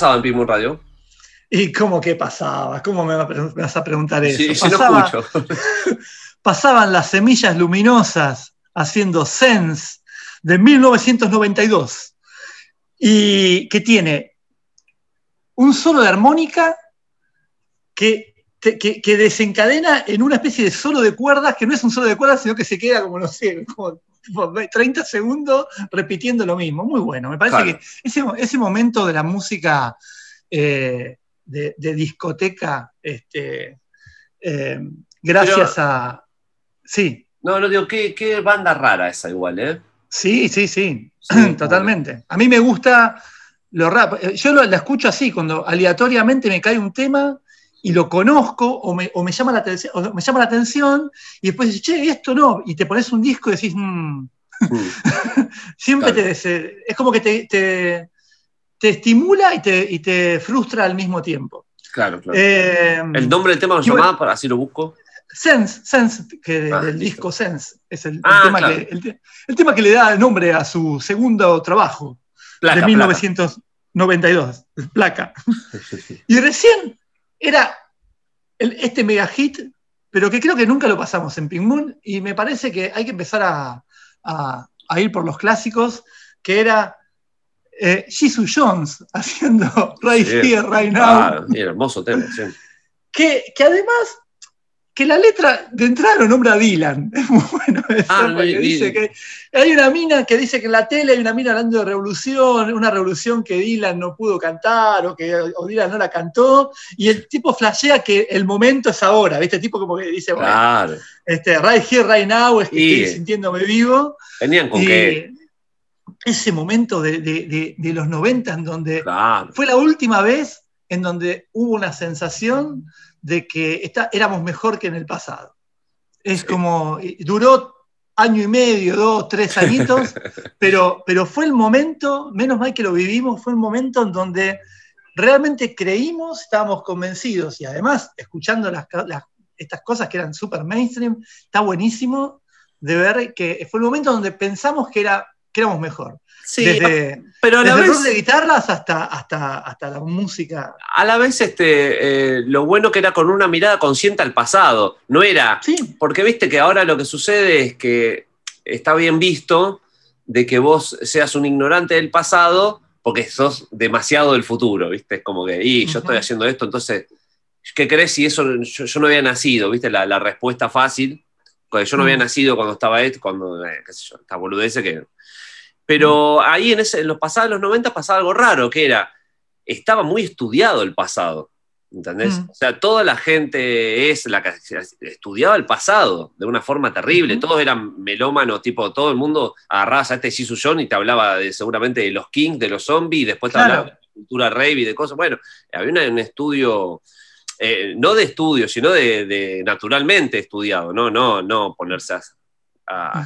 Pasaba en Pimón Radio? ¿Y cómo que pasaba? ¿Cómo me vas a preguntar eso? Sí, sí, no Pasaba- escucho. pasaban las semillas luminosas haciendo Sense de 1992 y que tiene un solo de armónica que- que desencadena en una especie de solo de cuerdas que no es un solo de cuerdas sino que se queda como no sé como tipo 30 segundos repitiendo lo mismo muy bueno me parece Claro. que ese, ese momento de la música eh, de, de discoteca este, eh, gracias a sí No, no digo, qué, qué banda rara esa igual, ¿eh? Sí, sí, sí, Sí, totalmente. A mí me gusta lo rap. eh, Yo lo, la escucho así, cuando aleatoriamente me cae un tema y lo conozco o me, o me llama, la atención, o me llama la atención y después dices, che, esto no, y te pones un disco y decís, "Mm". Mm. siempre Claro. te, es como que te, te- te estimula y te, y te frustra al mismo tiempo. Claro, claro. Eh, ¿El nombre del tema lo bueno- llamaba? Para así lo busco. Sense, Sense, que Ah, del listo. disco Sense, es el, el Ah, tema claro. que, el, te- el tema que le da nombre a su segundo trabajo. Placa, de 1992, placa. Y recién era el- este mega hit, pero que creo que nunca lo pasamos en Pink Moon, y me parece que hay que empezar a, a- a ir por los clásicos, que era eh, Jesus Jones haciendo Right Sí. Here, Right Now, Ah, hermoso tema, sí. que, que además, que la letra de entrada lo nombra Dylan, es muy bueno eso, Ah, porque dice que hay una mina que dice que en la tele hay una mina hablando de revolución, una revolución que Dylan no pudo cantar o que o Dylan no la cantó, y el tipo flashea que el momento es ahora, ¿viste? El tipo como que dice, bueno, Claro. este, right here, right now, es que Y- estoy sintiéndome vivo. Venían con Y qué. ese momento de, de- de- de los 90 en donde Claro. fue la última vez en donde hubo una sensación de que está- éramos mejor que en el pasado. Es Sí. como, y duró año y medio, dos, tres añitos, pero, pero fue el momento, menos mal que lo vivimos, fue el momento en donde realmente creímos, estábamos convencidos y además escuchando las, las- estas cosas que eran súper mainstream, está buenísimo de ver que fue el momento donde pensamos que, era, que éramos mejor. Sí, desde pero a la desde vez. rock de guitarras hasta, hasta, hasta la música. a la vez este, eh, lo bueno que era con una mirada consciente al pasado, no era, Sí, porque viste que ahora lo que sucede es que está bien visto de que vos seas un ignorante del pasado porque sos demasiado del futuro, viste, es como que, y yo estoy haciendo esto, entonces, ¿qué crees si eso, yo, yo no había nacido, viste, la, la respuesta fácil, yo no había Mm. nacido cuando estaba esto, cuando, eh, qué sé yo, esta boludece que... Pero ahí en, ese, en los pasados, en los 90 pasaba algo raro, que era, estaba muy estudiado el pasado. ¿Entendés? Mm. O sea, toda la gente es la que estudiaba el pasado de una forma terrible. Todos eran melómanos, tipo, todo el mundo agarrabas a este John y te hablaba de, seguramente de los Kings, de los zombies, y después te Claro. hablaba de la cultura rave y de cosas. Bueno, había una- un estudio, eh, no de estudio, sino de, de naturalmente estudiado, no, no, no ponerse a,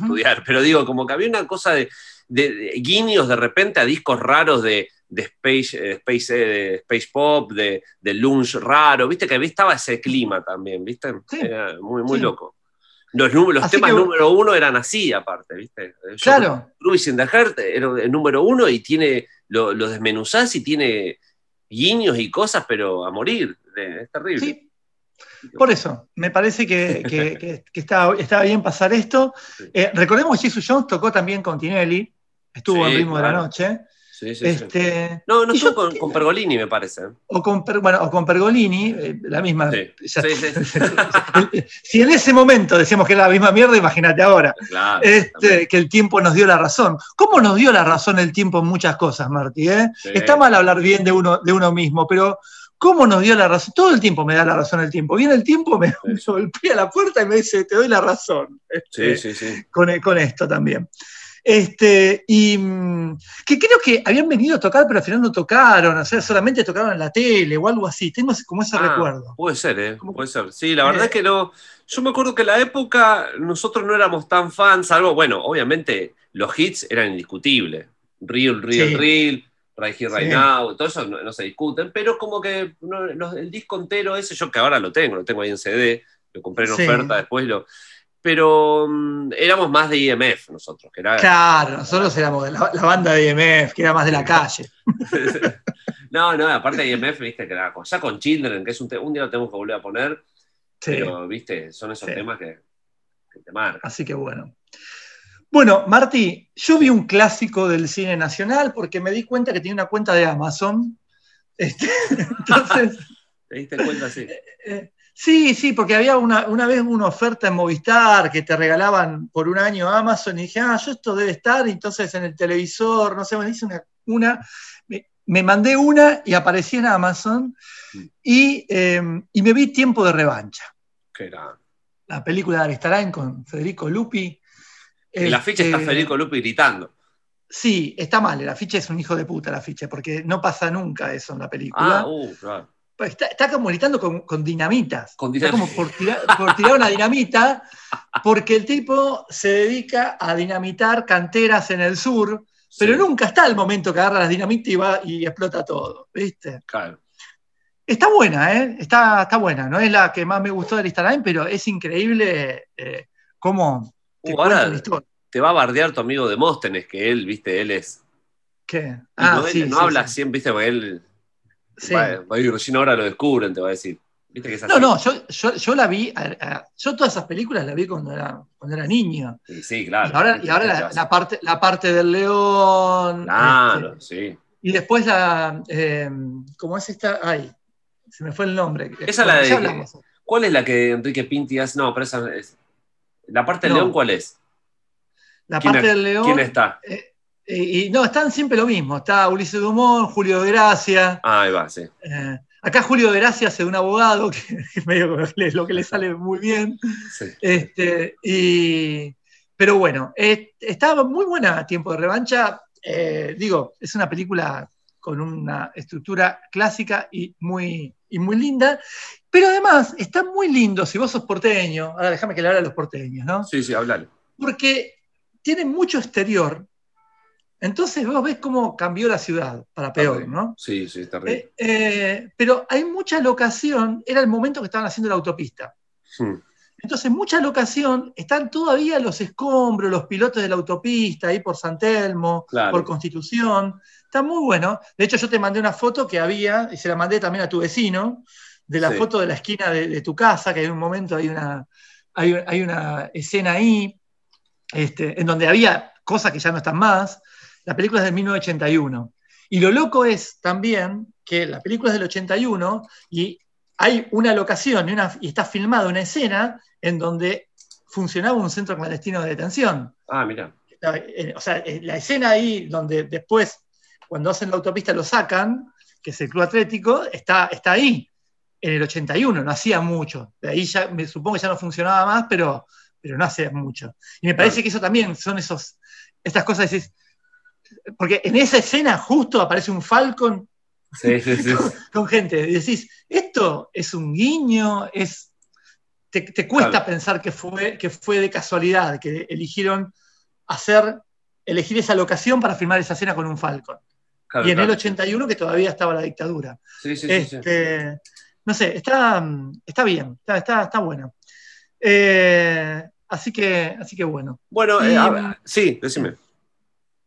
estudiar. Pero digo, como que había una cosa de, de- de guiños de repente a discos raros de, de Space, eh, Space, eh, Space Pop, de, de Lunch raro, viste que estaba ese clima también, viste, Sí. era muy, muy Sí. loco. Los, los temas que- número uno eran así, aparte, ¿viste? Yo- claro. Cruise in the Heart era el número uno y tiene, lo, lo desmenuzás y tiene guiños y cosas, pero a morir. Es terrible. Sí. Por eso, me parece que, que- que- que está, está bien pasar esto. Eh, recordemos que Jesus Jones tocó también con Tinelli, estuvo Sí, en Ritmo de la Noche. Sí, sí, sí. Este, No, no estuvo yo- con, con Pergolini, me parece. o, con, Per- bueno, o con Pergolini, eh, la misma. Sí. ya- Sí, sí. si en ese momento decíamos que era la misma mierda, imagínate ahora. Claro. Este, que el tiempo nos dio la razón. ¿Cómo nos dio la razón el tiempo en muchas cosas, Martí? eh? Sí. Está mal hablar bien de uno, de uno mismo, pero ¿cómo nos dio la razón? Todo el tiempo me da la razón el tiempo. Viene el tiempo, me, golpea la puerta y me dice, te doy la razón. Este, Sí, sí, sí. Con, con esto también. Este, y mm, que creo que habían venido a tocar, pero al final no tocaron, o sea, solamente tocaron en la tele o algo así. Tengo como ese Ah, recuerdo. Puede ser, ¿eh? Como- Puede ser. Sí, la verdad Eh. es que no. Yo me acuerdo que en la época nosotros no éramos tan fans, algo, bueno, obviamente los hits eran indiscutibles. Real, real, Sí. real, Right Here, Right Sí. Now, todo eso no, no se discuten, pero como que no, los- el disco entero ese, yo que ahora lo tengo, lo tengo ahí en CD, lo compré en Sí. oferta, después lo. Pero mm, éramos más de IMF nosotros, que era. Claro, nosotros éramos de la, la banda de IMF, que era más de la calle. No, no, aparte de IMF, viste, que la- ya con Children, que es un, un día lo tenemos que volver a poner, Sí. pero, viste, son esos temas que, que te marcan. Así que bueno. Bueno, Martí, yo vi un clásico del cine nacional porque me di cuenta que tenía una cuenta de Amazon. Este, entonces, ¿Te diste cuenta? Sí. eh, sí, sí, porque había una, una vez una oferta en Movistar que te regalaban por un año Amazon y dije, ah, yo esto debe estar, y entonces en el televisor, no sé, me hice una, una me, me mandé una y aparecí en Amazon y, eh, y me vi Tiempo de Revancha, Que era. la película de Aristarain con Federico Lupi. En la ficha está Este, Federico Lupi gritando. Sí, está mal, el afiche es un hijo de puta el afiche, porque no pasa nunca eso en la película. Ah, uh, claro. Pues Está, está como gritando con, con dinamitas. Con Está como por tirar, por tirar una dinamita, porque el tipo se dedica a dinamitar canteras en el sur, pero nunca está el momento que agarra las dinamitas y va y explota todo, ¿viste? Claro. Está buena, ¿eh? Está, está buena. No es la que más me gustó de Instagram, pero es increíble eh, cómo Uh, ahora-. Te va a bardear tu amigo Demóstenes, que él, viste, él es. ¿Qué? Ah, no, él sí, no sí, habla sí. siempre, viste, porque él. Sí. Va, va recién ahora lo descubren, te va a decir. Viste que es así. No, no, yo, yo, yo la vi, a- a- yo todas esas películas las vi cuando era, cuando era niño. Sí, sí, claro. y ahora, y ahora la, la parte, la parte del león. Claro, este, sí. y después la. eh, ¿Cómo es esta? Ay, se me fue el nombre. Esa la de-. ¿Cuál es la que Enrique Pinti hace? No, pero esa es. ¿La parte del león cuál es? La ¿Quién parte es- del león. ¿Quién está? eh, y, y no, están siempre lo mismo. Está Ulises Dumont, Julio de Gracia. Ah, ahí va, sí. eh, acá Julio de Gracia hace un abogado, que es medio lo que le sale muy bien. sí. Este, y, pero bueno, eh, estaba muy buena Tiempo de Revancha. Eh, digo, es una película con una estructura clásica y muy, y muy linda. Pero además está muy lindo si vos sos porteño. Ahora déjame que le hable a los porteños, ¿no? Sí, sí, hablale. Porque tiene mucho exterior. Entonces vos ves cómo cambió la ciudad para peor, ¿no? Sí, sí, está rico. Eh, eh, pero hay mucha locación, era el momento que estaban haciendo la autopista. Hmm. Entonces, mucha locación, están todavía los escombros, los pilotos de la autopista, ahí por San Telmo, Claro. por Constitución. Está muy bueno. De hecho, yo te mandé una foto que había, y se la mandé también a tu vecino, de la Sí. foto de la esquina de, de tu casa, que en un momento hay una, hay, hay una escena ahí, este, en donde había cosas que ya no están más. La película es del 1981. Y lo loco es también que la película es del 81 y hay una locación y, una, y está filmada una escena en donde funcionaba un centro clandestino de detención. Ah, mira. Eh, O sea, eh, la escena ahí donde después, cuando hacen la autopista, lo sacan, que es el Club Atlético, está, está ahí, en el 81, no hacía mucho. De ahí ya, me supongo que ya no funcionaba más, pero, pero no hacía mucho. Y me parece Claro. que eso también son esos, estas cosas, decís, porque en esa escena justo aparece un Falcon Sí, sí, sí. con gente. Y decís, esto es un guiño, es. Te, te cuesta Claro. pensar que fue, que fue de casualidad, que eligieron hacer, elegir esa locación para filmar esa escena con un Falcon. Claro, y en el claro. 81 que todavía estaba la dictadura. Sí, sí, sí, sí. Este, No sé, está, está bien, está, está, está bueno. Eh, así, que, así que bueno. Bueno, eh, Y- a ver, sí, decime.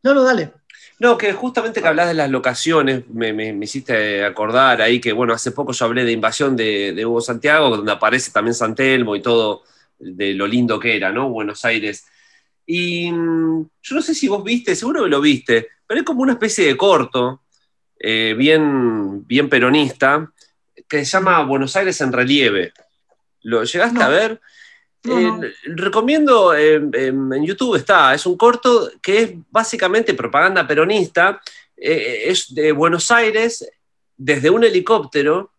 No, no, dale. No, que justamente que hablas de las locaciones, me, me- me hiciste acordar ahí que, bueno, hace poco yo hablé de Invasión de, de Hugo Santiago, donde aparece también San Telmo y todo de lo lindo que era, ¿no? Buenos Aires. Y mm, yo no sé si vos viste, seguro que lo viste, pero es como una especie de corto, eh, bien, bien peronista, que se llama Buenos Aires en relieve. ¿Lo llegaste No. a ver? Eh, recomiendo, eh, en YouTube está, es un corto que es básicamente propaganda peronista, eh, es de Buenos Aires desde un helicóptero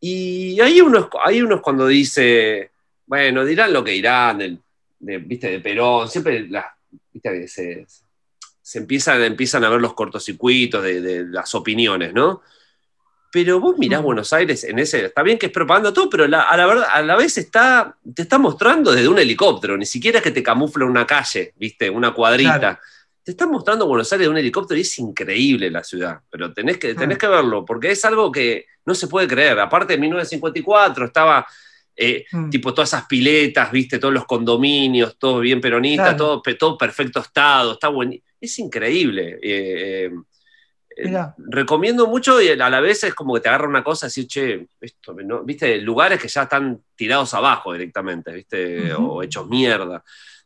y hay unos, hay unos cuando dice, bueno, dirán lo que dirán, del- de, viste, de Perón, siempre las, viste, se, se empiezan, empiezan a ver los cortocircuitos de las opiniones, ¿no? Pero vos mirás. Buenos Aires en ese. Está bien que es propaganda todo, pero la- a, la verdad, a la vez está, te está mostrando desde un helicóptero. Ni siquiera es que te camufla una calle, ¿viste? Una cuadrita. Claro. Te está mostrando Buenos Aires de un helicóptero y es increíble la ciudad. Pero tenés que, tenés que verlo, porque es algo que no se puede creer. Aparte, en 1954 estaba. eh, Mm. tipo todas esas piletas, viste, todos los condominios, todo bien peronista, Claro. todo, todo perfecto estado, está bueno. Es increíble. Eh, eh, Eh, recomiendo mucho y a la vez es como que te agarra una cosa así, che, esto, ¿no? viste, lugares que ya están tirados abajo directamente, viste, o hechos mierda.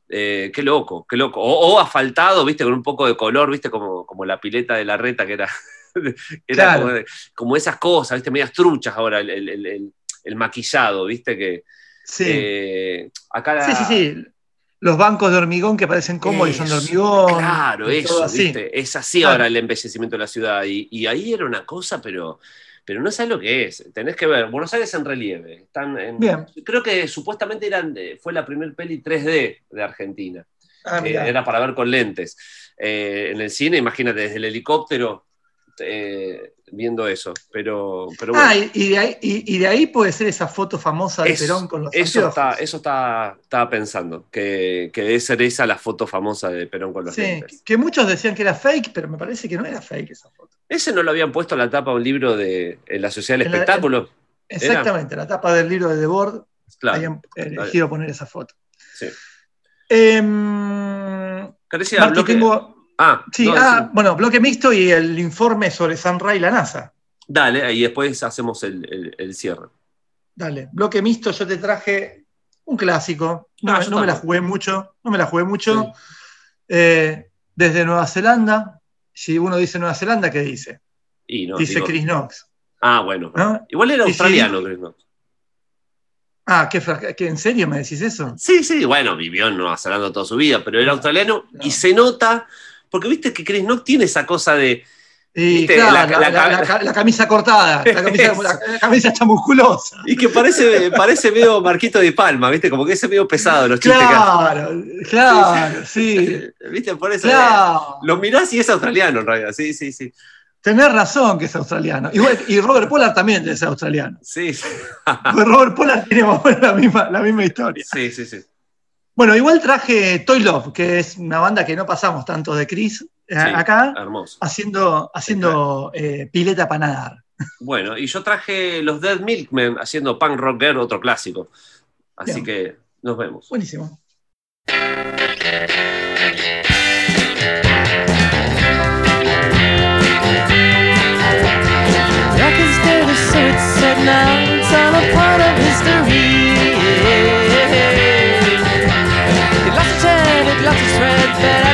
Eh, qué loco, qué loco. O, o asfaltado, viste, con un poco de color, viste, como, como la pileta de la reta que era, era Claro. como, esas cosas, viste, medias truchas ahora, el, el- el- el- el maquillado, viste, que Sí. eh, acá la- sí, sí, sí. Los bancos de hormigón que parecen cómodos y son de Eso, hormigón. Claro, eso, así. ¿viste? Es así Claro. ahora el embellecimiento de la ciudad. Y, y ahí era una cosa, pero, pero no sabes lo que es. Tenés que ver. Buenos Aires en relieve. Están en- Bien. Creo que supuestamente eran, de- fue la primer peli 3D de Argentina. Ah, era para ver con lentes. Eh, en el cine, imagínate, desde el helicóptero eh, viendo eso. Pero, pero bueno. Ah, y, y de ahí, y- y de ahí puede ser esa foto famosa de Perón con los Eso anteojos. está, eso está, estaba pensando, que, que debe ser esa la foto famosa de Perón con los Sí, lentes. que muchos decían que era fake, pero me parece que no era fake esa foto. ¿Ese no lo habían puesto a la tapa de un libro de en la Sociedad del la- Espectáculo? Exactamente, la tapa del libro de Debord Claro. habían elegido poner esa foto. Sí. Em, Carecía Marqui, tengo- Ah, sí, no, ah, sí. bueno, bloque mixto y el informe sobre San Ray y la NASA. Dale, y después hacemos el, el- el cierre. Dale, bloque mixto, yo te traje un clásico. No, Ah, me- no me la jugué mucho, no me la jugué mucho. Sí. Eh, desde Nueva Zelanda, si uno dice Nueva Zelanda, ¿qué dice? Y no, dice digo- Chris Knox. Ah, bueno. ¿no? Igual era si australiano, Chris Knox. Ah, ¿qué, qué, ¿en serio me decís eso? Sí, sí, bueno, vivió en Nueva Zelanda toda su vida, pero era australiano no. y se nota, porque viste que Chris Knox tiene esa cosa de. Claro, la- camisa cortada, la camisa, la- está musculosa. Y que parece, parece medio Marquito de Palma, ¿viste? Como que ese medio pesado los chistes que Claro, claro, sí. ¿Viste? Por eso. claro. Lo mirás y es australiano en realidad, sí, sí, sí. Tenés razón que es australiano. Igual- y Robert Pollard también es australiano. Sí, Robert Pollard tiene más o menos la misma, la misma historia. sí, sí, sí. Bueno, igual traje Toy Love, que es una banda que no pasamos tanto de Chris eh, Sí, acá, Hermoso. haciendo, haciendo eh, pileta para nadar. Bueno, y yo traje los Dead Milkmen haciendo Punk Rock Girl, otro clásico. Así Bien. que nos vemos. Buenísimo. Now. It's all a part of history. lots of threadbare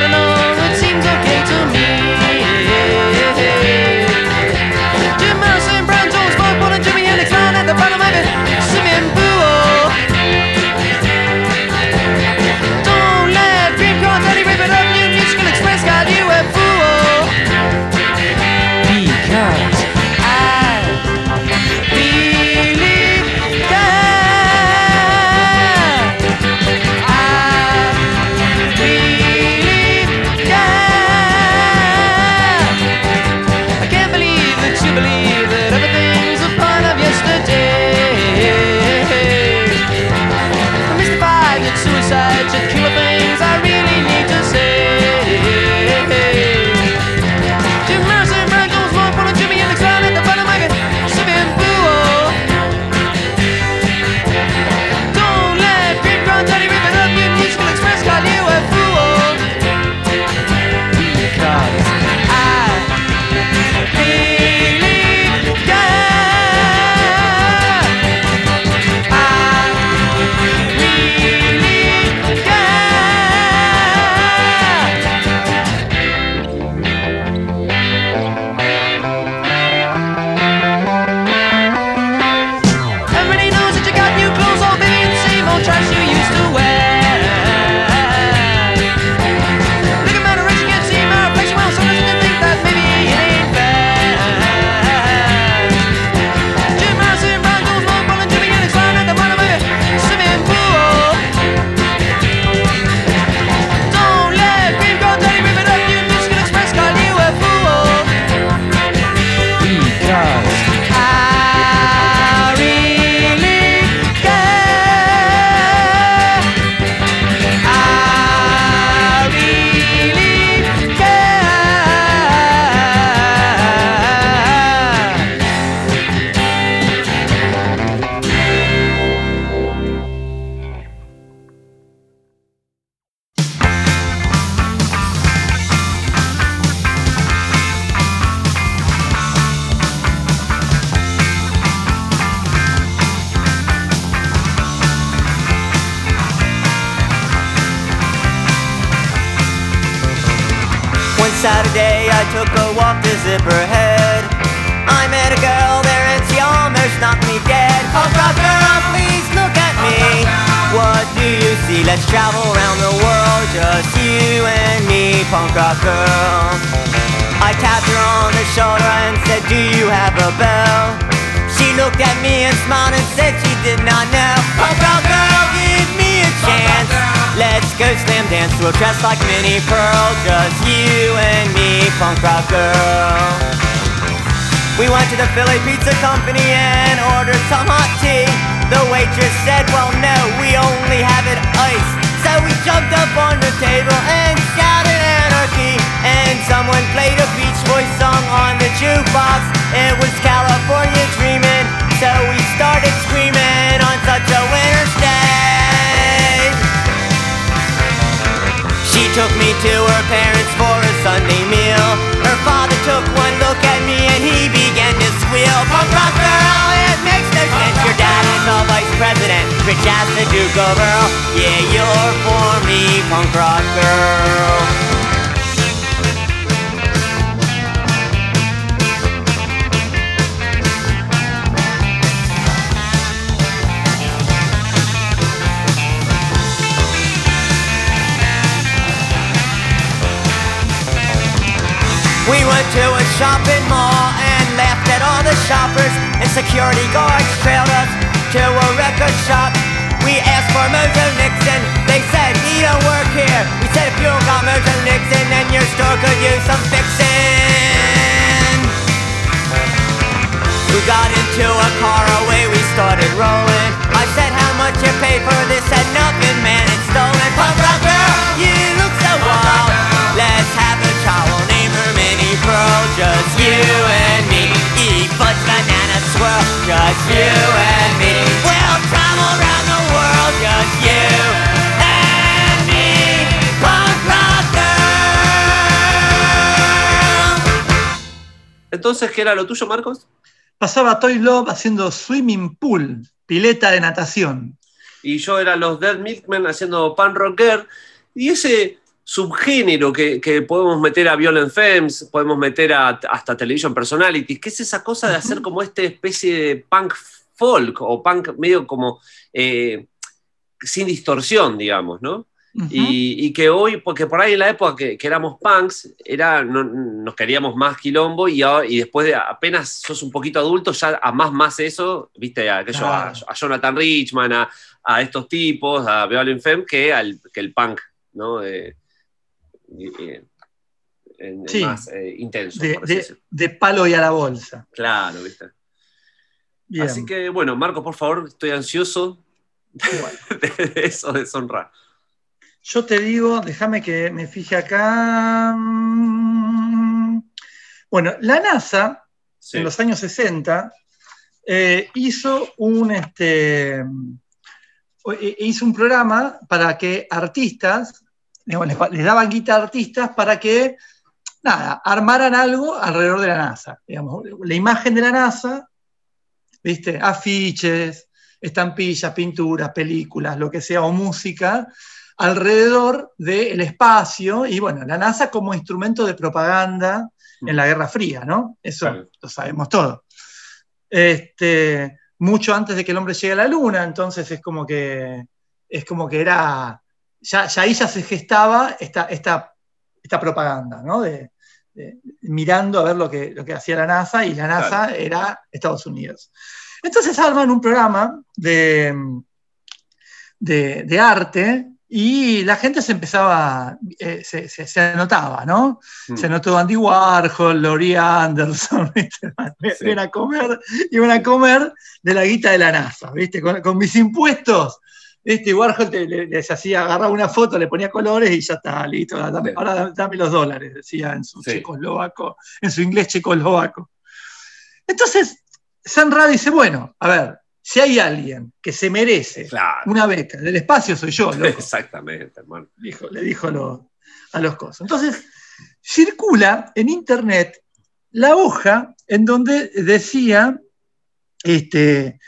president, rich as the Duke of Earl. Yeah, you're for me, punk rock girl. We went to a shopping mall and laughed at all the shoppers And security guards trailed us to a record shop. We asked for Mojo Nixon, they said he don't work here. We said if you don't got Mojo Nixon then your store could use some fixing We got into a car, away we started rolling. I said how much you pay for this, said nothing man, it's stolen Punk rock girl, you look so wild. Let's have a chow, we'll name her Minnie Pearl Just you and me, eat fudge, banana, swirl Just you and me, we'll travel around the world Just you and me, punk rock girl Entonces, ¿qué era lo tuyo, Marcos? Pasaba Toy Love haciendo swimming pool, pileta de natación. Y yo era los Dead Milkmen haciendo pan rocker. Y ese subgénero que, que podemos meter a Violent Femmes, podemos meter a, hasta Television Personalities, que es esa cosa de hacer como esta especie de punk folk o punk medio como eh, sin distorsión, digamos, ¿no? Y, y que hoy, porque por ahí en la época que, que éramos punks, era, no- nos queríamos más quilombo y, después de apenas sos un poquito adulto, ya amás más eso, viste, a, aquello, a, a Jonathan Richman, a, a estos tipos, a Violent Femme, que, al, que el punk, ¿no? Eh, en- Sí. más eh, intenso, De, de- de palo y a la bolsa. Claro, viste. Bien. Así que, bueno, Marco, por favor, estoy ansioso de eso, de Sonra. Yo te digo, déjame que me fije acá. Mm, Bueno, la NASA, Sí. en los años 60, eh, hizo un este, eh, hizo un programa para que artistas, digamos, les, les daban guita a artistas para que nada, armaran algo alrededor de la NASA. Digamos, la imagen de la NASA, ¿viste? Afiches, estampillas, pinturas, películas, lo que sea, o música, alrededor del espacio y bueno, la NASA como instrumento de propaganda en la Guerra Fría, ¿no? Eso Claro. lo sabemos todo. Este, mucho antes de que el hombre llegue a la Luna, entonces es como que, es como que era, ya, ya ahí ya se gestaba esta, esta, esta propaganda, ¿no? De, de- mirando a ver lo que, lo que hacía la NASA y la NASA era Estados Unidos. Entonces arman un programa de, de, de arte y la gente se empezaba, eh, se, se- se anotaba, ¿no? Mm. Se anotó Andy Warhol, Laurie Anderson, ¿viste? Sí. Iban a comer, iban a comer de la guita de la NASA, ¿viste? Con, con mis impuestos. ¿Viste? Y Warhol te- les hacía, agarraba una foto, le ponía colores y ya está, listo. Dame, ahora dame, los dólares, decía en su Sí. checoslovaco, en su inglés checoslovaco. Entonces, San Ra dice, bueno, a ver, si hay alguien que se merece Claro. una beca del espacio, soy yo, loco Exactamente, hermano. dijo- le dijo a los, a los cosas. Entonces, circula en internet la hoja en donde decía este,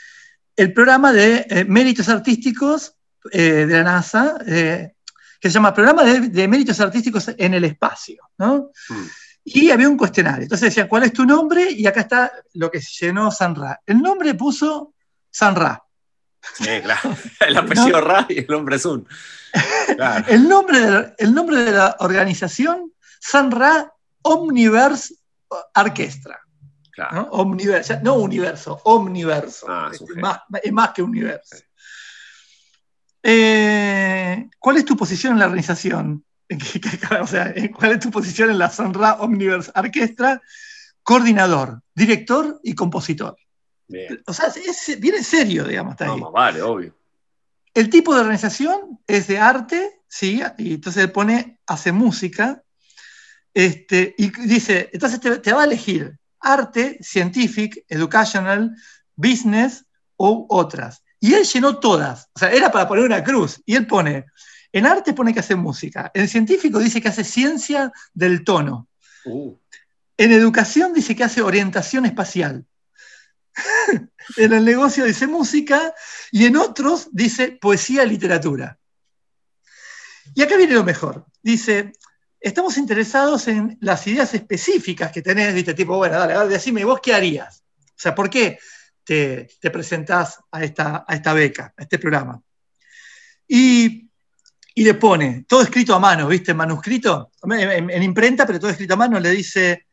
el programa de eh, méritos artísticos eh, de la NASA, eh, que se llama Programa de, de Méritos Artísticos en el Espacio, ¿no? Mm. Y había un cuestionario. Entonces decían, ¿cuál es tu nombre? Y acá está lo que llenó San Ra. El nombre puso San Ra. Sí, claro. El apellido Ra y el nombre es un. Claro. El nombre de la, el nombre de la organización, San Ra Omniverse Orquestra. Claro. ¿no? Omniverso, no universo, omniverso. Ah, es más, es más que universo. Eh, ¿Cuál es tu posición en la organización? o sea, ¿cuál es tu posición en la Sonra Omniverse Orquestra? Coordinador, director y compositor. Bien. O sea, es, viene serio, digamos, hasta No, ahí. más vale, obvio. El tipo de organización es de arte, sí, y entonces él pone, hace música, este, y dice, entonces te, te va a elegir arte, scientific, educational, business o otras. Y él llenó todas, o sea, era para poner una cruz, y él pone, en arte pone que hace música, en científico dice que hace ciencia del tono, Uh, en educación dice que hace orientación espacial. en el negocio dice música y en otros dice poesía y literatura. Y acá viene lo mejor. Dice, estamos interesados en las ideas específicas que tenés, viste, tipo, bueno, dale, dale, decime, ¿vos qué harías? O sea, ¿por qué te, te presentás a esta, beca, a este programa? Y, le pone, todo escrito a mano, ¿viste? En manuscrito, en, en- en imprenta, pero todo escrito a mano, le dice,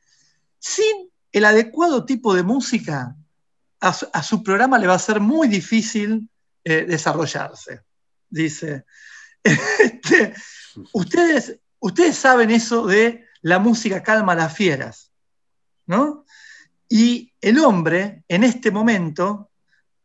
sin el adecuado tipo de música, a su, a su programa le va a ser muy difícil eh, desarrollarse. Dice, Este, ustedes, ustedes saben eso de la música calma a las fieras, ¿no? Y el hombre, en este momento,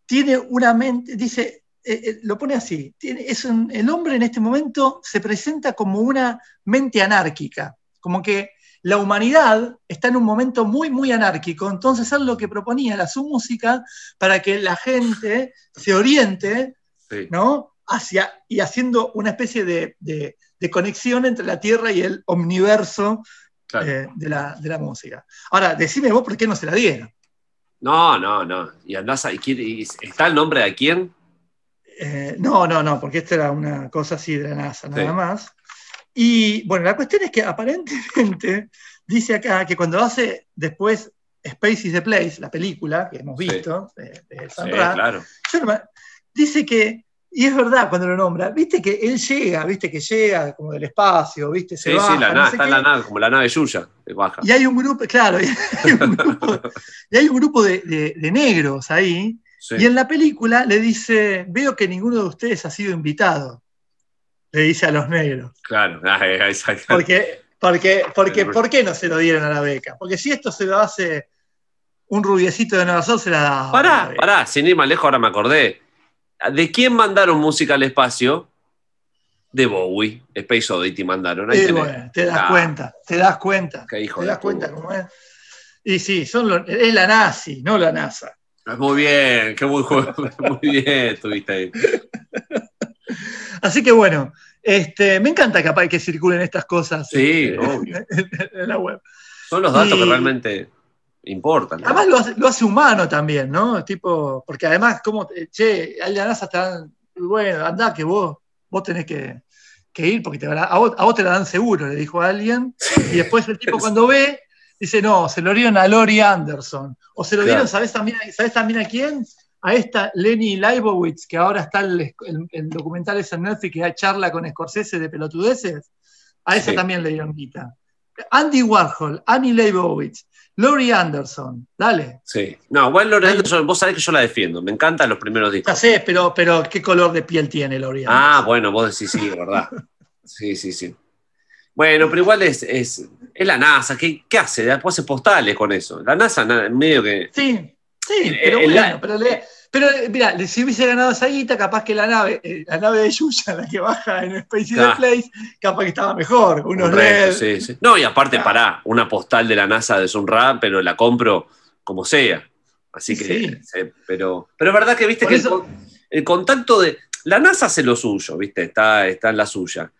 tiene una mente, dice, eh, eh, lo pone así, tiene, es un- el hombre en este momento se presenta como una mente anárquica, como que la humanidad está en un momento muy, muy anárquico, entonces él lo que proponía era su música para que la gente se oriente, sí. ¿no? Hacia, y haciendo una especie de, de- de conexión entre la Tierra y el omniverso Claro. eh, de, la, de la música. Ahora, decime vos por qué no se la dieron. No, no, no. Y andás a, y ¿Está el nombre de quién? Eh, no, no, no, porque esta era una cosa así de la NASA, nada Sí. más. Y bueno, la cuestión es que aparentemente dice acá que cuando hace después Space is the Place, la película que hemos Sí. visto de, de San Sí, Ra, claro. yo no me- dice que, y es verdad cuando lo nombra, viste que él llega, viste que llega como del espacio, viste, se Sí, baja, sí, la no nave, está en qué. la nave, como la nave que baja. Y hay un grupo, claro, y hay un grupo, y hay un grupo de, de- de negros ahí, Sí. y en la película le dice, veo que ninguno de ustedes ha sido invitado, le dice a los negros. Claro, exacto. Porque, porque, porque, ¿Por qué no se lo dieron a la beca? Porque si esto se lo hace un rubiecito de Nueva York, se la da. Pará, pará, sin ir más lejos, ahora me acordé. ¿De quién mandaron música al espacio? De Bowie, Space Oddity mandaron. Ahí tenés. bueno, te das Ah, cuenta, te das cuenta. Qué hijo te das cuenta cómo es. Y sí, son los- es la nazi, no la NASA. Muy bien, qué buen juego. Muy bien, estuviste ahí. Así que bueno, este, me encanta capaz que circulen estas cosas Sí, este, obvio. en la web. Son los datos Y- que realmente importan. ¿no? Además lo hace, lo hace humano también, ¿no? Tipo, porque además, como, che, a la NASA dan, bueno, anda que vos, vos tenés que, que ir porque te a, a vos, a vos te la dan seguro, le dijo a alguien. Y después el tipo cuando ve, dice, no, se lo dieron a Lori Anderson. O se lo Claro. dieron, ¿sabés también, ¿sabés también a quién? A esta Lenny Leibowitz, que ahora está el, el- el documental ese en Netflix que charla con Scorsese de pelotudeces. A esa Sí. también le dieron guita. Andy Warhol, Annie Leibowitz, Lori Anderson, dale. Sí. No, igual Lore Anderson, vos sabés que yo la defiendo. Me encantan los primeros Ya discos. sé, pero, pero ¿qué color de piel tiene Lori Anderson? Ah, bueno, vos decís sí, verdad. Sí, sí, sí. Bueno, pero igual es, es, es la NASA. ¿Qué, qué hace? Después hace postales con eso. La NASA, medio que. Sí, sí, El- pero el- bueno, pero, le- pero eh, mira, si hubiese ganado esa guita, capaz que la nave, eh, la nave de Yuya, la que baja en Space the Claro. Place, capaz que estaba mejor, unos un resto, LED. sí, sí. No, y aparte, Claro. pará, una postal de la NASA de Sunra, pero la compro como sea. Así Sí, que, sí. sí, pero, pero es verdad que viste Por que eso- el, el contacto de. La NASA hace lo suyo, viste, está, está en la suya.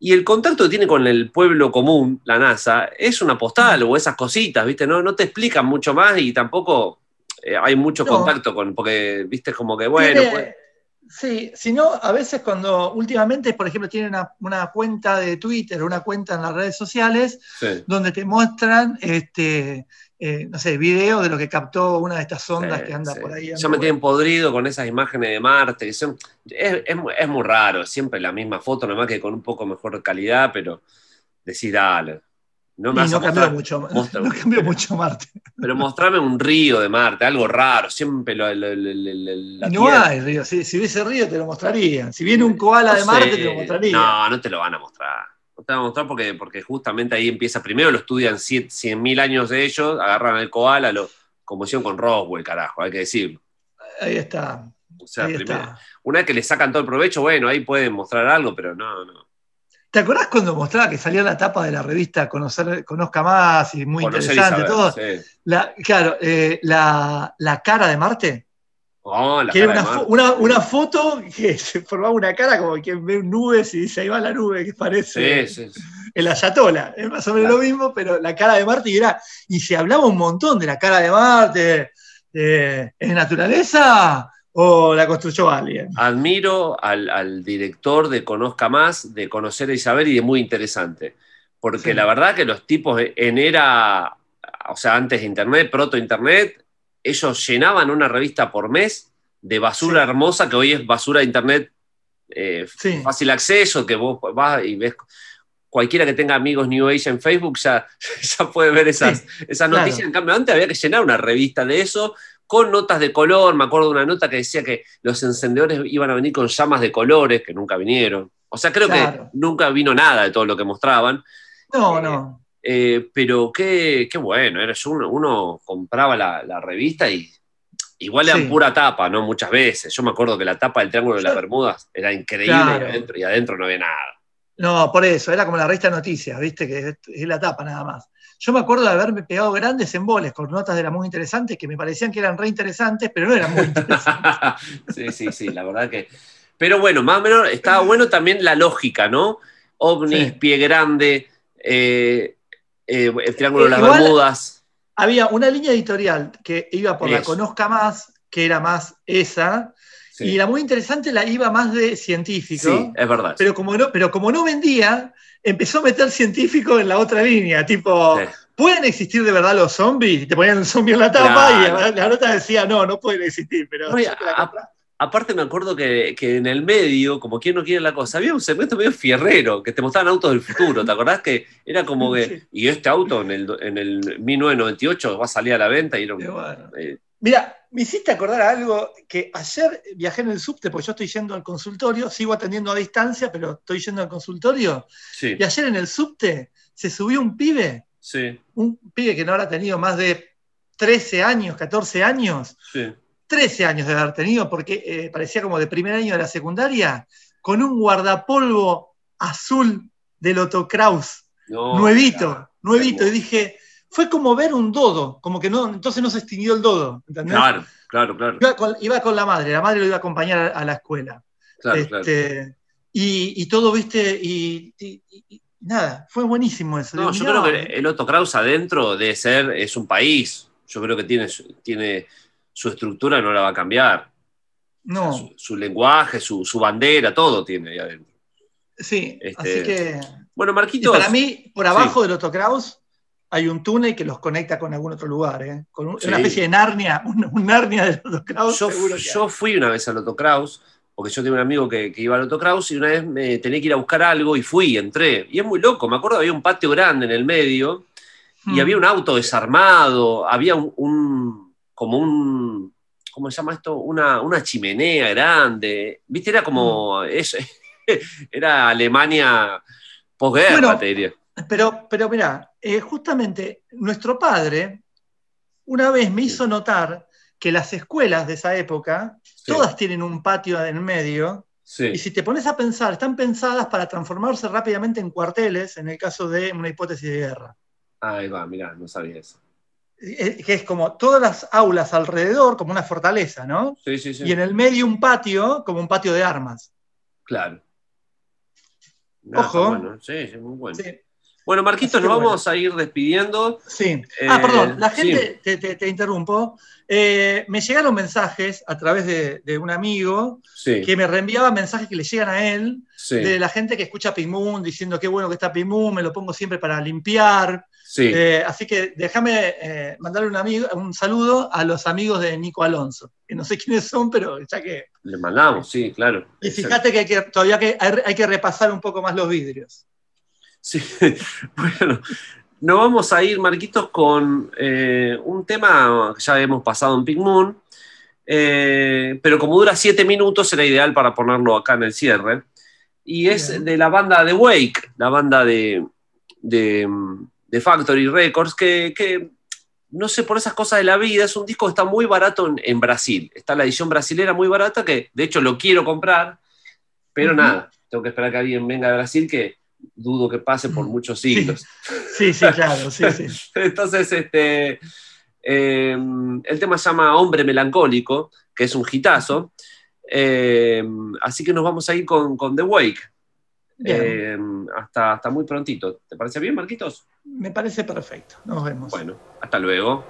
Y el contacto que tiene con el pueblo común, la NASA, es una postal o esas cositas, viste, no, no te explican mucho más y tampoco eh, hay mucho No. contacto con. Porque, viste, como que, bueno, tiene, pues, Sí, si no, a veces cuando últimamente, por ejemplo, tienen una, una cuenta de Twitter, una cuenta en las redes sociales, Sí. donde te muestran, este, eh, no sé, videos de lo que captó una de estas ondas Sí, que anda sí. por ahí. Ya me tienen podrido con esas imágenes de Marte. Que son, es, es muy raro, siempre la misma foto, nomás que con un poco mejor calidad, pero decir, dale. No me Y no cambió mucho, no cambió mucho Marte. Pero mostrame un río de Marte, algo raro, siempre lo, la no Tierra. hay río. Si, si hubiese río, te lo mostrarían. Si viene un koala de Marte, sé. te lo mostraría. No, no te lo van a mostrar. No te van a mostrar porque, porque justamente ahí empieza. Primero lo estudian 100.000 años de ellos, agarran al koala, lo, como hicieron con Roswell, carajo, hay que decirlo. Ahí está. O sea, ahí primero, está. una vez que le sacan todo el provecho, bueno, ahí pueden mostrar algo, pero no, no. ¿Te acordás cuando mostraba que salía la tapa de la revista Conocer, Conozca Más y muy Conocer y interesante saber, todo? sí. La, claro, eh, la, la cara de Marte, Oh, la que era cara una, de Marte. una, una foto que se formaba una cara como quien ve nubes y dice ahí va la nube, que parece Sí, sí, el Ayatola. Es más o menos lo mismo, pero la cara de Marte y era. Y se hablaba un montón de la cara de Marte. eh, ¿Es naturaleza o la construyó alguien? Admiro al, al director de Conozca Más, de Conocer y Saber y de Muy Interesante. Porque Sí. la verdad que los tipos en era, o sea, antes de Internet, proto-Internet, ellos llenaban una revista por mes de basura Sí. hermosa que hoy es basura de Internet eh, Sí. fácil acceso, que vos vas y ves. Cualquiera que tenga amigos New Age en Facebook ya, ya puede ver esas, esas claro. noticias. En cambio, antes había que llenar una revista de eso con notas de color. Me acuerdo de una nota que decía que los encendedores iban a venir con llamas de colores, que nunca vinieron. O sea, creo Claro. que nunca vino nada de todo lo que mostraban. No, no. Eh, pero qué, qué bueno, era uno, uno compraba la, la revista y igual eran Sí. pura tapa, ¿no? Muchas veces. Yo me acuerdo que la tapa del Triángulo de las Bermudas era increíble Claro. y, adentro, y adentro no había nada. No, por eso, era como la revista de noticias, viste, que es, es la tapa nada más. Yo me acuerdo de haberme pegado grandes emboles con notas de las muy interesantes que me parecían que eran re interesantes, pero no eran muy interesantes. sí, sí, sí, la verdad que. Pero bueno, más o menos estaba bueno también la lógica, ¿no? OVNIs, Sí. pie grande, eh, eh, el Triángulo de las Igual- Bermudas. Había una línea editorial que iba por la. Conozca Más, que era más esa, Sí, y la muy interesante la iba más de científico, Sí, es verdad. pero, como no, pero como no vendía, empezó a meter científico en la otra línea, tipo, Sí. ¿pueden existir de verdad los zombies? Y te ponían un zombie en la tapa Claro. y la, nota decía, no, no pueden existir, pero compré. Aparte me acuerdo que, que en el medio, como quien no quiere la cosa, había un segmento medio fierrero, que te mostraban autos del futuro, ¿te acordás? Que era como que, Sí. y este auto en el, en el 1998 va a salir a la venta y era un- bueno. eh, Mira, me hiciste acordar algo que ayer viajé en el subte, porque yo estoy yendo al consultorio, sigo atendiendo a distancia, pero estoy yendo al consultorio, sí, y ayer en el subte se subió un pibe, sí, un pibe que no habrá tenido más de 13 años, 14 años, sí. 13 años de haber tenido, porque eh, parecía como de primer año de la secundaria, con un guardapolvo azul del Otto Kraus, No, nuevito, claro, nuevito, y dije, fue como ver un dodo, como que no, entonces no se extinguió el dodo, ¿entendés? Claro, claro, claro, Iba con, iba con la madre, la madre lo iba a acompañar a, la escuela. claro, claro. Este, Y, y todo, viste, y, y- y nada, fue buenísimo eso. No, yo creo que el Otto Kraus adentro de ser, es un país. Yo creo que tiene, su- tiene su estructura, no la va a cambiar. No, Su, su lenguaje, su, su bandera, todo tiene ahí adentro. sí, este, así que. Bueno, Y Marquitos. para mí, por abajo del Otto Kraus hay un túnel que los conecta con algún otro lugar, ¿eh? con un- Sí. una especie de Narnia, un, un Narnia del Otto Kraus. yo, fui una vez al Otto Kraus, porque yo tenía un amigo que, que iba al Otto Kraus y una vez me tenía que ir a buscar algo y fui, entré. Y es muy loco, me acuerdo había un patio grande en el medio y Mm. había un auto desarmado, había un, un- como un, ¿cómo se llama esto? Una, una chimenea grande, viste, era como, Mm. es- era Alemania posguerra, Bueno, te diría. Pero, pero mirá, eh, justamente nuestro padre una vez me hizo notar que las escuelas de esa época, Sí, todas tienen un patio en medio, sí. y si te pones a pensar, están pensadas para transformarse rápidamente en cuarteles en el caso de una hipótesis de guerra. Ahí va, mirá, no sabía eso. Eh, Que es como todas las aulas alrededor, como una fortaleza, ¿no? Sí, sí, sí. Y en el medio un patio, como un patio de armas. Claro. No, Ojo. bueno, sí, sí, muy bueno. Sí. Bueno, Marquitos, nos bueno. vamos a ir despidiendo. Sí. Eh, ah, perdón, la sí. gente, te, te- te interrumpo. Eh, me llegaron mensajes a través de, de un amigo Sí, que me reenviaba mensajes que le llegan a él sí, de la gente que escucha Pink Moon diciendo qué bueno que está Pink Moon, me lo pongo siempre para limpiar. sí. Eh, así que déjame mandarle un, amigo, un saludo a los amigos de Nico Alonso, que no sé quiénes son, pero ya que... Le mandamos, sí, claro. Y fíjate que, hay que todavía que hay, hay que repasar un poco más los vidrios. Sí, bueno, nos vamos a ir, Marquitos, con eh, un tema que ya hemos pasado en Pink Moon, eh, pero como dura siete minutos, era ideal para ponerlo acá en el cierre. Y es Bien. de la banda de Wake, la banda de, de, de Factory Records, que, que no sé, por esas cosas de la vida, es un disco que está muy barato en, en Brasil. Está la edición brasilera muy barata, que de hecho lo quiero comprar, pero nada, tengo que esperar que alguien venga de Brasil, que dudo que pase por Mm, muchos siglos. Sí, sí, claro, sí, sí. Entonces, este, eh, el tema se llama Hombre Melancólico, que es un hitazo. Eh, así que nos vamos a ir con, con The Wake. Eh, hasta, hasta muy prontito. ¿Te parece bien, Marquitos? me parece perfecto. Nos vemos. Bueno, hasta luego.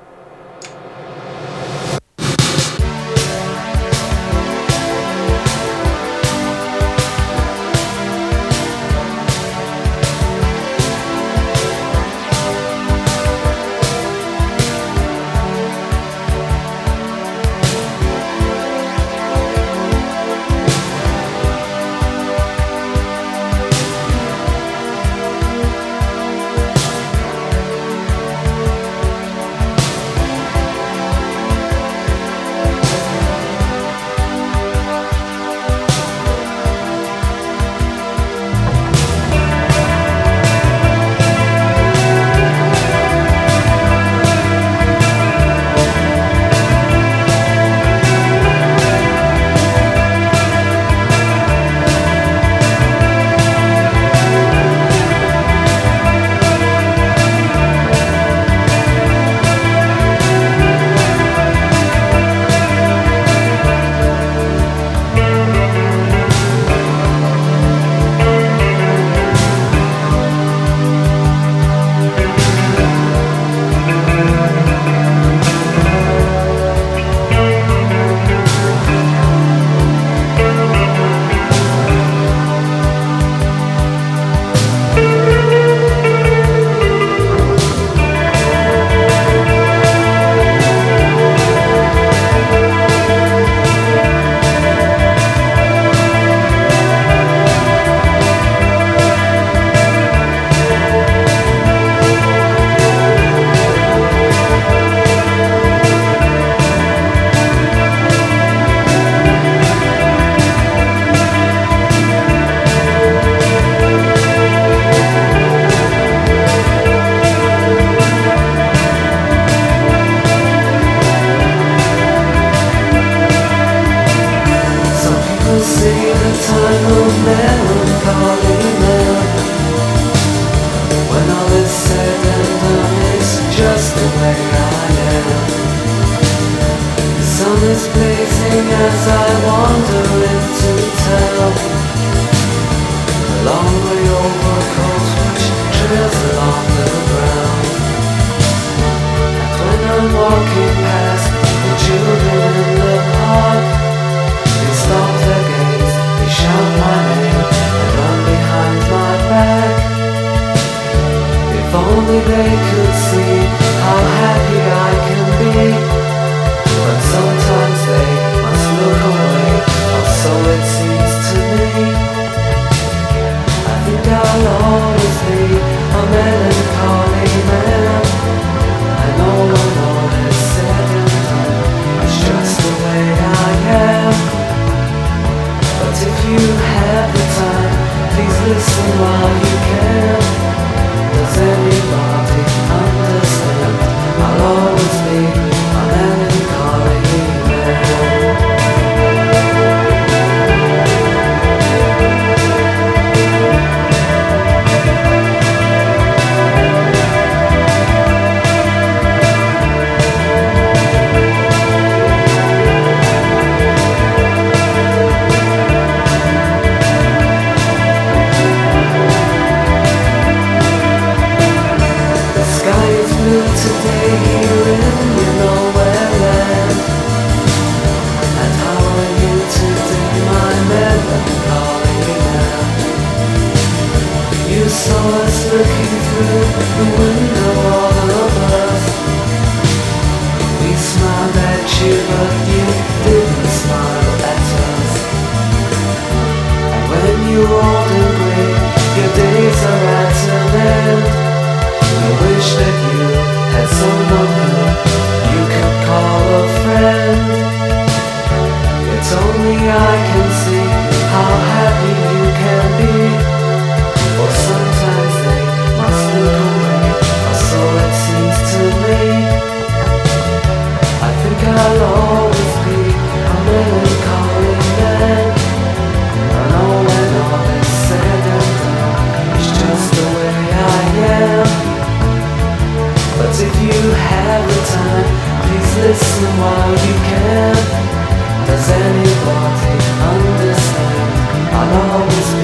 Understand? I'll always